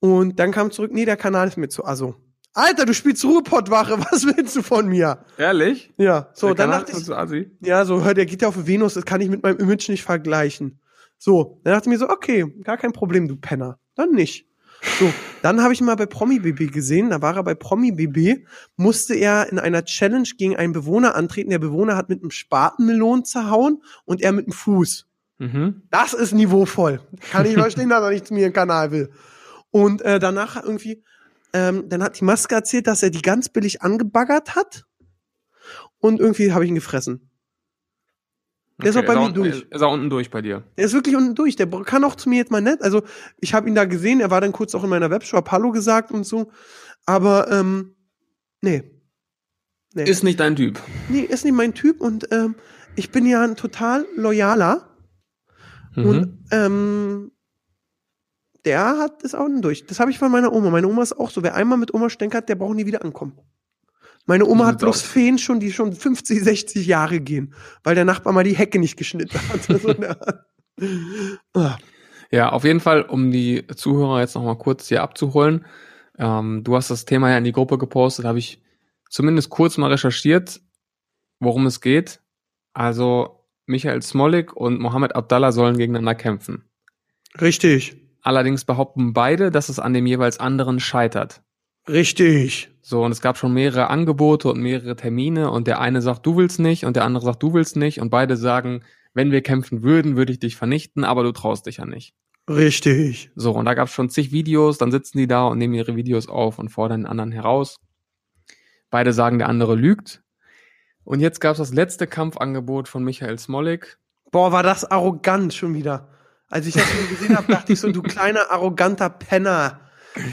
Und dann kam zurück, nee, der Kanal ist mir zu aso. Alter, du spielst Ruhrpottwache, was willst du von mir? Ehrlich? Ja, so, Der dann Kanal dachte ich, so ja, so, hör, der geht ja auf Venus, das kann ich mit meinem Image nicht vergleichen. So, dann dachte ich mir so, okay, gar kein Problem, du Penner. Dann nicht. So, dann habe ich mal bei Promi BB gesehen, da war er bei Promi BB, musste er in einer Challenge gegen einen Bewohner antreten. Der Bewohner hat mit einem Spatenmelon zerhauen und er mit dem Fuß. Mhm. Das ist niveauvoll. Kann ich verstehen, dass er nicht zu mir im Kanal will. Und äh, danach hat irgendwie, ähm, dann hat die Maske erzählt, dass er die ganz billig angebaggert hat. Und irgendwie habe ich ihn gefressen. Der ist auch bei er mir unten- durch. Ist auch unten durch bei dir. Der ist wirklich unten durch. Der kann auch zu mir jetzt mal nett. Also ich habe ihn da gesehen. Er war dann kurz auch in meiner Webshop Hallo gesagt und so. Aber ähm, nee. Nee. Ist nicht dein Typ. nee, ist nicht mein Typ. Und ähm, ich bin ja ein total loyaler. Mhm. Und ähm, der hat es auch durch. Das habe ich von meiner Oma. Meine Oma ist auch so. Wer einmal mit Oma stänkert, der braucht nie wieder ankommen. Meine Oma hat bloß. Feen schon, die schon 50, 60 Jahre gehen, weil der Nachbar mal die Hecke nicht geschnitten hat. So eine- Ah, Ja, auf jeden Fall, um die Zuhörer jetzt nochmal kurz hier abzuholen. Ähm, du hast das Thema ja in die Gruppe gepostet, habe ich zumindest kurz mal recherchiert, worum es geht. Also Michael Smolik und Mohammed Abdallah sollen gegeneinander kämpfen. Richtig. Allerdings behaupten beide, dass es an dem jeweils anderen scheitert. Richtig. So, und es gab schon mehrere Angebote und mehrere Termine und der eine sagt, du willst nicht und der andere sagt, du willst nicht und beide sagen, wenn wir kämpfen würden, würde ich dich vernichten, aber du traust dich ja nicht. Richtig. So, und da gab es schon zig Videos, dann sitzen die da und nehmen ihre Videos auf und fordern den anderen heraus. Beide sagen, der andere lügt. Und jetzt gab es das letzte Kampfangebot von Michael Smolik. Boah, war das arrogant schon wieder. Als ich das gesehen habe, dachte ich so, du kleiner arroganter Penner.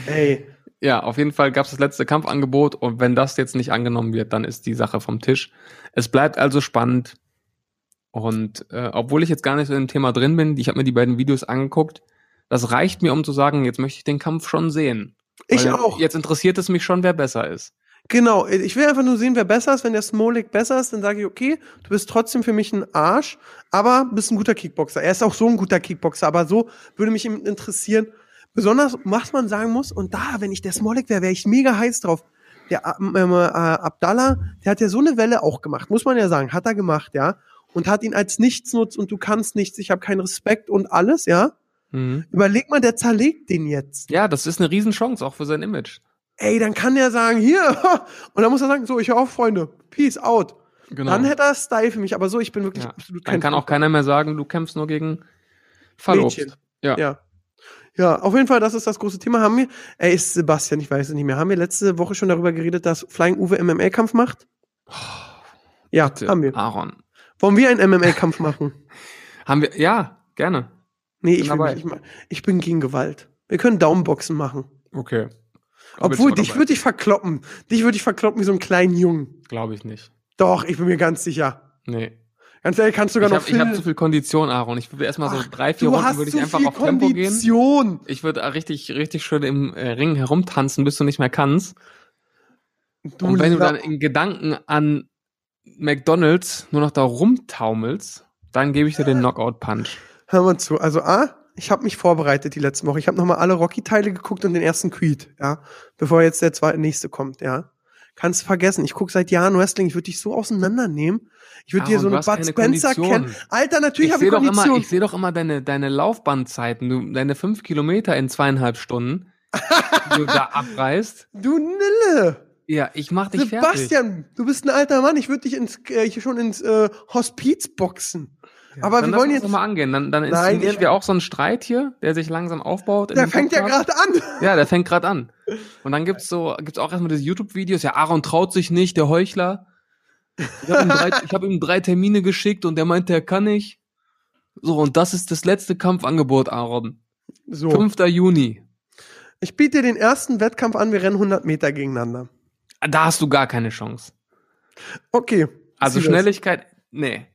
Ey. Ja, auf jeden Fall gab es das letzte Kampfangebot und wenn das jetzt nicht angenommen wird, dann ist die Sache vom Tisch. Es bleibt also spannend. Und äh, obwohl ich jetzt gar nicht so im Thema drin bin, ich habe mir die beiden Videos angeguckt, das reicht mir, um zu sagen, jetzt möchte ich den Kampf schon sehen. Ich Weil auch. Jetzt interessiert es mich schon, wer besser ist. Genau. Ich will einfach nur sehen, wer besser ist. Wenn der Smolik besser ist, dann sage ich, okay, du bist trotzdem für mich ein Arsch, aber bist ein guter Kickboxer. Er ist auch so ein guter Kickboxer, aber so würde mich interessieren, besonders, was man sagen muss, und da, wenn ich der Smolik wäre, wäre ich mega heiß drauf. Der ähm, äh, Abdallah, der hat ja so eine Welle auch gemacht, muss man ja sagen, hat er gemacht, ja, und hat ihn als Nichtsnutz und du kannst nichts, ich habe keinen Respekt und alles, ja. Mhm. Überleg mal, der zerlegt den jetzt. Ja, das ist eine Riesenchance, auch für sein Image. Ey, dann kann der sagen, hier, und dann muss er sagen, so, ich höre auf, Freunde, peace out. Genau. Dann hätte er Style für mich, aber so, ich bin wirklich ja. absolut Dann kann auch keiner mehr sagen, du kämpfst nur gegen. Mädchen. Ja. Ja. Ja, auf jeden Fall, das ist das große Thema. Haben wir, ey, ist Sebastian, ich weiß es nicht mehr, haben wir letzte Woche schon darüber geredet, dass Flying Uwe MMA-Kampf macht? Ja, Bitte, haben wir. Aaron. Wollen wir einen MMA-Kampf machen? Haben wir, ja, gerne. Nee, Bin ich, will ich, ich bin gegen Gewalt. Wir können Daumenboxen machen. Okay. Obwohl, dich würde ich verkloppen. Dich würde ich verkloppen wie so einen kleinen Jungen. Glaube ich nicht. Doch, ich bin mir ganz sicher. Nee. Ganz ehrlich, kannst du Ich sogar habe noch hab Phil- zu viel Kondition, Aaron. Ich würde erstmal so drei, vier Runden würde ich zu einfach viel auf Tempo gehen. Kondition. Ich würde richtig, richtig schön im äh, Ring herumtanzen, bis du nicht mehr kannst. Du Und wenn du dann in Gedanken an McDonalds nur noch da rumtaumelst, dann gebe ich dir den Knockout-Punch. Hör mal zu. Also A, ich habe mich vorbereitet die letzten Woche. Ich habe nochmal alle Rocky-Teile geguckt und den ersten Creed, ja. Bevor jetzt der zweite nächste kommt, ja. Kannst vergessen. Ich gucke seit Jahren Wrestling. Ich würde dich so auseinandernehmen. Ich würde dir Aaron, so eine Bud Spencer Kondition. kennen. Alter, natürlich Ich habe ich sehe doch immer, Kondition. ich sehe doch immer deine, deine Laufbahnzeiten, du, deine fünf Kilometer in zweieinhalb Stunden, die du da abreißt. du Nille. Ja, ich mach dich fertig. Sebastian, du bist ein alter Mann. Ich würde dich ins, äh, schon ins äh, Hospiz boxen. Aber dann wir wollen jetzt. mal angehen. Dann, dann Nein, ich- wir auch so einen Streit hier, der sich langsam aufbaut. Der fängt ja gerade an. Ja, der fängt gerade an. Und dann gibt's so, gibt's auch erstmal diese YouTube-Videos. Ja, Aaron traut sich nicht, der Heuchler. Ich habe ihm, drei, ich hab ihm drei Termine geschickt und der meinte, er kann nicht. So, und das ist das letzte Kampfangebot, Aaron. So. 5. Juni. Ich biete dir den ersten Wettkampf an. Wir rennen 100 Meter gegeneinander. Da hast du gar keine Chance. Okay. Also. Schnelligkeit, nee.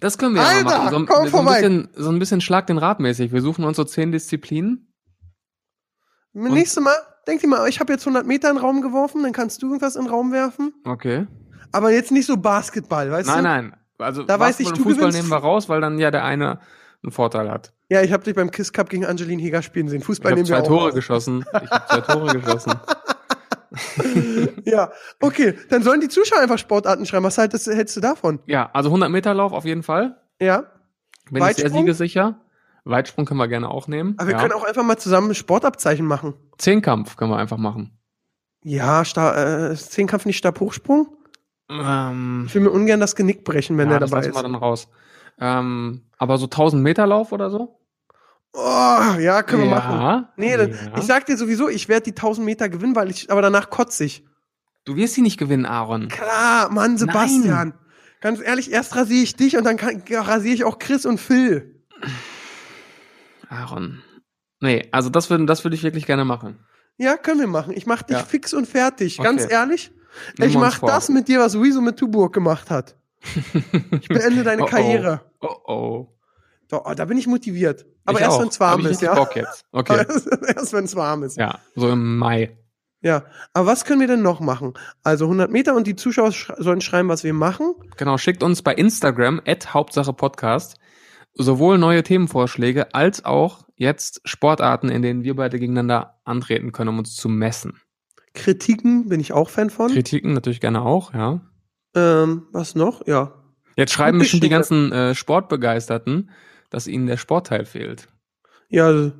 Das können wir ja Alter, mal machen. So, komm so, ein vorbei. bisschen, so ein bisschen Schlag den Rad mäßig. Wir suchen uns so zehn Disziplinen. Nächstes Mal, denk dir mal, ich habe jetzt 100 Meter in den Raum geworfen, dann kannst du irgendwas in den Raum werfen. Okay. Aber jetzt nicht so Basketball, weißt Nein, du? nein. Also Da weiß ich, du Fußball gewinnst- nehmen wir raus, weil dann ja der eine einen Vorteil hat. Ja, ich habe dich beim Kiss Cup gegen Angeline Heger spielen sehen. Ich Fußball habe nehmen wir zwei auch Tore raus. geschossen. Ich habe zwei Tore geschossen. Ja, okay. Dann sollen die Zuschauer einfach Sportarten schreiben. Was haltest, hältst du davon? Ja, also 100 Meter Lauf auf jeden Fall. Ja. Bin ich sehr Weitsprung? siegesicher. Weitsprung können wir gerne auch nehmen. Aber wir ja. können auch einfach mal zusammen ein Sportabzeichen machen. Zehnkampf können wir einfach machen. Ja, Sta äh, Zehnkampf nicht Stabhochsprung? Ähm, Ich will mir ungern das Genick brechen, wenn ja, der das dabei lassen ist. wir dann raus. Ähm, aber so 1000 Meter Lauf oder so? Oh, ja, können wir ja. machen. Nee, dann, ja. ich sag dir sowieso, ich werde die 1000 Meter gewinnen, weil ich, aber danach kotze ich. Du wirst sie nicht gewinnen, Aaron. Klar, Mann, Sebastian. Ganz ehrlich, erst rasiere ich dich und dann kann, rasiere ich auch Chris und Phil. Aaron. Nee, also das würde das würde ich wirklich gerne machen. Ja, können wir machen. Ich mach dich Ja. fix und fertig. Ganz Okay. ehrlich. Nehmen ich wir uns mach vor. das mit dir, was Rezo mit Tuburg gemacht hat. Ich beende deine Oh, oh. Karriere. Oh oh. Oh, da bin ich motiviert. Aber Ich erst wenn es warm ist, ja. Bock jetzt. Okay. erst wenn es warm ist. ja, so im Mai. Ja. Aber was können wir denn noch machen? Also 100 Meter und die Zuschauer sch sollen schreiben, was wir machen. Genau, schickt uns bei Instagram at Hauptsache Podcast sowohl neue Themenvorschläge als auch jetzt Sportarten, in denen wir beide gegeneinander antreten können, um uns zu messen. Kritiken bin ich auch Fan von. Kritiken natürlich gerne auch, ja. ähm, was noch? Ja. Jetzt schreiben bestimmt die ganzen äh, Sportbegeisterten, dass ihnen der Sportteil fehlt. Ja. also,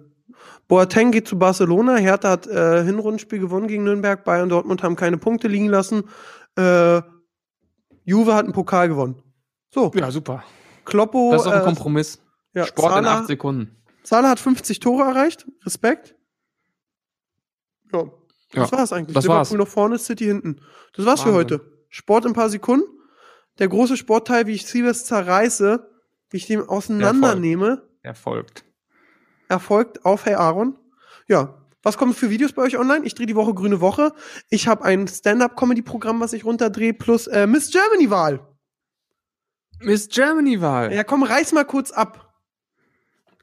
Boateng geht zu Barcelona. Hertha hat äh, Hinrundenspiel gewonnen gegen Nürnberg. Bayern und Dortmund haben keine Punkte liegen lassen. Äh, Juve hat einen Pokal gewonnen. So, Ja, super. Kloppo. Das ist auch ein äh, Kompromiss. ja, Sport in Salah, acht Sekunden. Salah hat 50 Tore erreicht. Respekt. Ja. Das Ja, war's eigentlich. das Liverpool war's. noch vorne, City hinten. Das war's für Wahnsinn. heute. Sport in ein paar Sekunden. Der große Sportteil, wie ich Siebes zerreiße, wie ich den auseinandernehme, Er folgt. erfolgt auf Hey Aaron. Ja. Was kommt für Videos bei euch online? Ich drehe die Woche Grüne Woche. Ich habe ein Stand-up-Comedy-Programm, was ich runterdrehe, plus äh, Miss Germany-Wahl. Miss Germany-Wahl. Ja, komm, reiß mal kurz ab.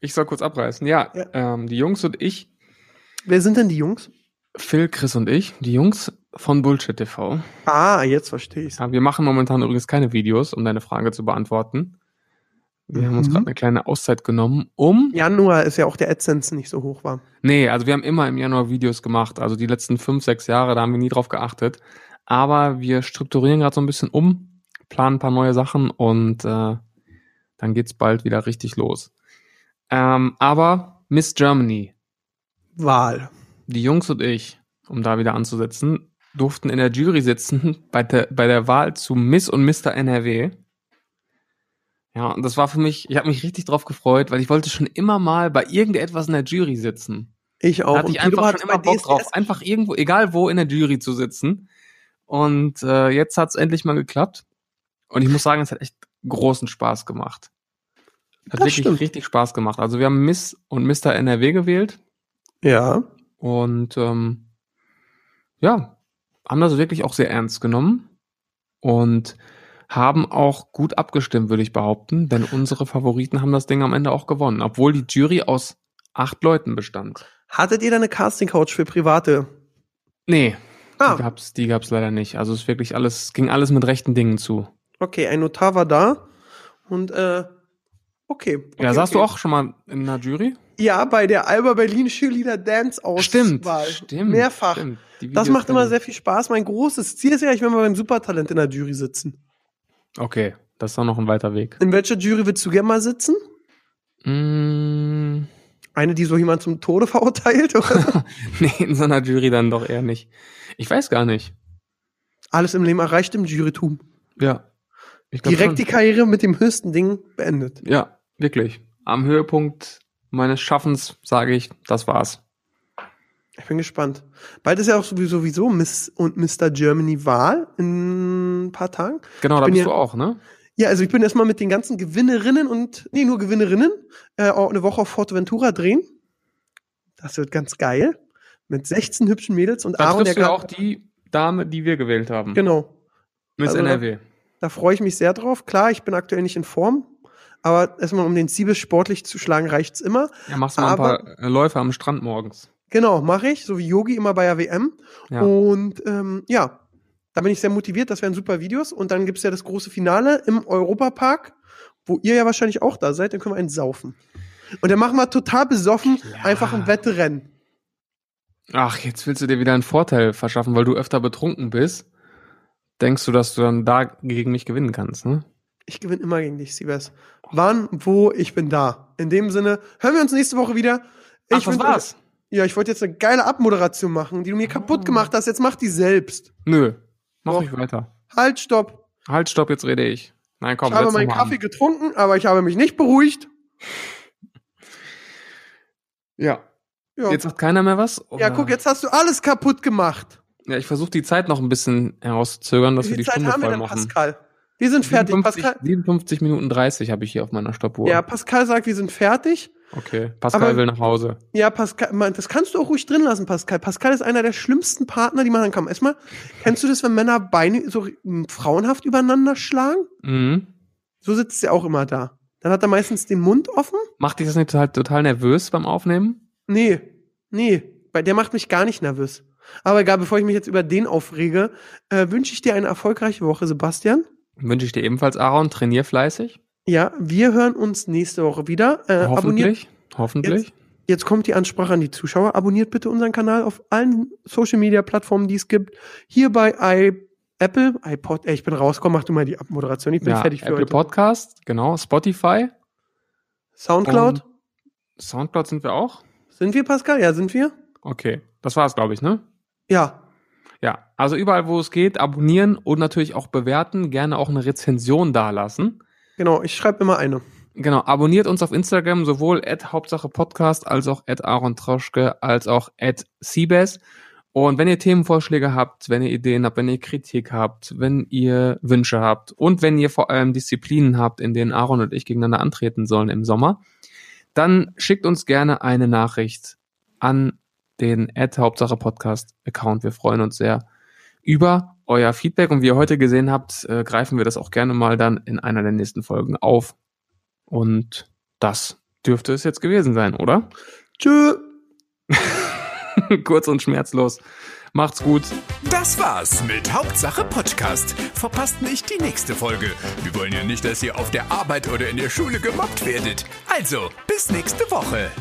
Ich soll kurz abreißen. Ja, Ja. Ähm, die Jungs und ich, Wer sind denn die Jungs? Phil, Chris und ich, die Jungs von Bullshit TV. Ah, jetzt verstehe ich's. Ja, wir machen momentan übrigens keine Videos, um deine Frage zu beantworten. Wir haben uns Mhm. gerade eine kleine Auszeit genommen, um. Januar ist ja auch der AdSense nicht so hoch war. Nee, also wir haben immer im Januar Videos gemacht. Also die letzten fünf, sechs Jahre, da haben wir nie drauf geachtet. Aber wir strukturieren gerade so ein bisschen um, planen ein paar neue Sachen und äh, dann geht's bald wieder richtig los. Ähm, aber Miss Germany, Wahl. die Jungs und ich, um da wieder anzusetzen, durften in der Jury sitzen bei der, bei der Wahl zu Miss und Mr. NRW. Ja, und das war für mich, ich habe mich richtig drauf gefreut, weil ich wollte schon immer mal bei irgendetwas in der Jury sitzen. Ich auch. Da hatte Und ich Pedro einfach schon immer Bock drauf, DSDS einfach irgendwo, egal wo, in der Jury zu sitzen. Und äh, jetzt hat's endlich mal geklappt. Und ich muss sagen, es hat echt großen Spaß gemacht. Hat Das wirklich stimmt. richtig Spaß gemacht. Also wir haben Miss und Mr. NRW gewählt. Ja. Und ähm, ja, haben das wirklich auch sehr ernst genommen und haben auch gut abgestimmt, würde ich behaupten, denn unsere Favoriten haben das Ding am Ende auch gewonnen, obwohl die Jury aus acht Leuten bestand. Hattet ihr da eine Casting-Couch für Private? Nee, die Ah, gab's, die gab's leider nicht. Also es ist wirklich alles, es ging alles mit rechten Dingen zu. okay, ein Notar war da. Und, äh, okay. okay ja, saßt okay. du auch schon mal in einer Jury? Ja, bei der Alba Berlin Cheerleader Dance Auswahl. stimmt. Mehrfach. Stimmt. Die Das macht immer sehr viel Spaß. Mein großes Ziel ist ja, ich will mal beim Supertalent in der Jury sitzen. Okay, das ist auch noch ein weiter Weg. In welcher Jury willst du gerne mal sitzen? Mm, Eine, die so jemand zum Tode verurteilt? Oder? nee, in so einer Jury dann doch eher nicht. Ich weiß gar nicht. Alles im Leben erreicht im Jurytum. Ja. Direkt die schon. Karriere mit dem höchsten Ding beendet. Ja, wirklich. Am Höhepunkt meines Schaffens sage ich, das war's. Ich bin gespannt. Bald ist ja auch sowieso, Miss und Mr. Germany Wahl in ein paar Tagen. Genau, da bin bist ja- du auch, ne? Ja, also ich bin erstmal mit den ganzen Gewinnerinnen und, nee, nur Gewinnerinnen, äh, auch eine Woche auf Forteventura drehen. Das wird ganz geil. Mit 16 hübschen Mädels und Da Aaron, du ja auch die Dame, die wir gewählt haben. Genau. Miss Also- NRW. Da freue ich mich sehr drauf. Klar, ich bin aktuell nicht in Form, aber erstmal um den Siebes sportlich zu schlagen, reicht's immer. Ja, machst du mal ein aber- paar äh, Läufe am Strand morgens. Genau, mache ich, so wie Yogi immer bei der WM. Ja. Und ähm, ja, Da bin ich sehr motiviert, das wären super Videos. Und dann gibt's ja das große Finale im Europapark, wo ihr ja wahrscheinlich auch da seid. Dann können wir einen saufen. Und dann machen wir total besoffen Ja. einfach ein Wettrennen. Ach, jetzt willst du dir wieder einen Vorteil verschaffen, weil du öfter betrunken bist. Denkst du, dass du dann da gegen mich gewinnen kannst, ne? Ich gewinne immer gegen dich, Siebes. Wann, wo, ich bin da. In dem Sinne, hören wir uns nächste Woche wieder. Ach, Ich das wünsch- war's. Ja, ich wollte jetzt eine geile Abmoderation machen, die du mir kaputt gemacht hast. Jetzt mach die selbst. Nö, mach Doch. ich weiter. Halt, stopp. Halt, stopp, jetzt rede ich. Nein, komm, ich habe meinen Kaffee getrunken, aber ich habe mich nicht beruhigt. An. Ja. Ja, Jetzt sagt keiner mehr was? ja Oder? guck, jetzt hast du alles kaputt gemacht. Ja, ich versuche die Zeit noch ein bisschen herauszuzögern, dass Wie wir die Zeit Stunde haben wir voll denn, machen. Pascal? Wir sind fertig. 57, Pascal, 57 Minuten 30 habe ich hier auf meiner Stoppuhr. ja, Pascal sagt, wir sind fertig. Okay, Pascal Aber- will nach Hause. Ja, Pascal, man, das kannst du auch ruhig drin lassen, Pascal. Pascal ist einer der schlimmsten Partner, die man haben kann. Erstmal, kennst du das, wenn Männer Beine so mm, frauenhaft übereinander schlagen? Mhm. So sitzt er auch immer da. Dann hat er meistens den Mund offen. Macht dich das nicht total, total nervös beim Aufnehmen? Nee, nee, bei der macht mich gar nicht nervös. Aber egal, bevor ich mich jetzt über den aufrege, äh, wünsche ich dir eine erfolgreiche Woche, Sebastian. Wünsche ich dir ebenfalls, Aaron. Trainier fleißig. Ja, wir hören uns nächste Woche wieder. Äh, Hoffentlich. Hoffentlich. jetzt kommt die Ansprache an die Zuschauer. Abonniert bitte unseren Kanal auf allen Social Media Plattformen, die es gibt. Hier bei i Apple, iPod, ey, ich bin rausgekommen, mach du mal die Abmoderation. Ich bin Ja, fertig für Apple heute. Podcast, genau. Spotify. Soundcloud. Und Soundcloud sind wir auch? Sind wir, Pascal? Ja, sind wir? Okay. Das war's, glaube ich, ne? Ja. Ja, also überall, wo es geht, abonnieren und natürlich auch bewerten, gerne auch eine Rezension dalassen. Genau, ich schreibe immer eine. Genau, abonniert uns auf Instagram, sowohl at Hauptsache Podcast, als auch at Aaron Troschke, als auch at Siebes. Und wenn ihr Themenvorschläge habt, wenn ihr Ideen habt, wenn ihr Kritik habt, wenn ihr Wünsche habt und wenn ihr vor allem Disziplinen habt, in denen Aaron und ich gegeneinander antreten sollen im Sommer, dann schickt uns gerne eine Nachricht an den at Hauptsache Podcast Account. Wir freuen uns sehr über euer Feedback und wie ihr heute gesehen habt, äh, greifen wir das auch gerne mal dann in einer der nächsten Folgen auf. Und das dürfte es jetzt gewesen sein, oder? Tschö. Kurz und schmerzlos. Macht's gut. Das war's mit Hauptsache Podcast. Verpasst nicht die nächste Folge. Wir wollen ja nicht, dass ihr auf der Arbeit oder in der Schule gemobbt werdet. Also, bis nächste Woche.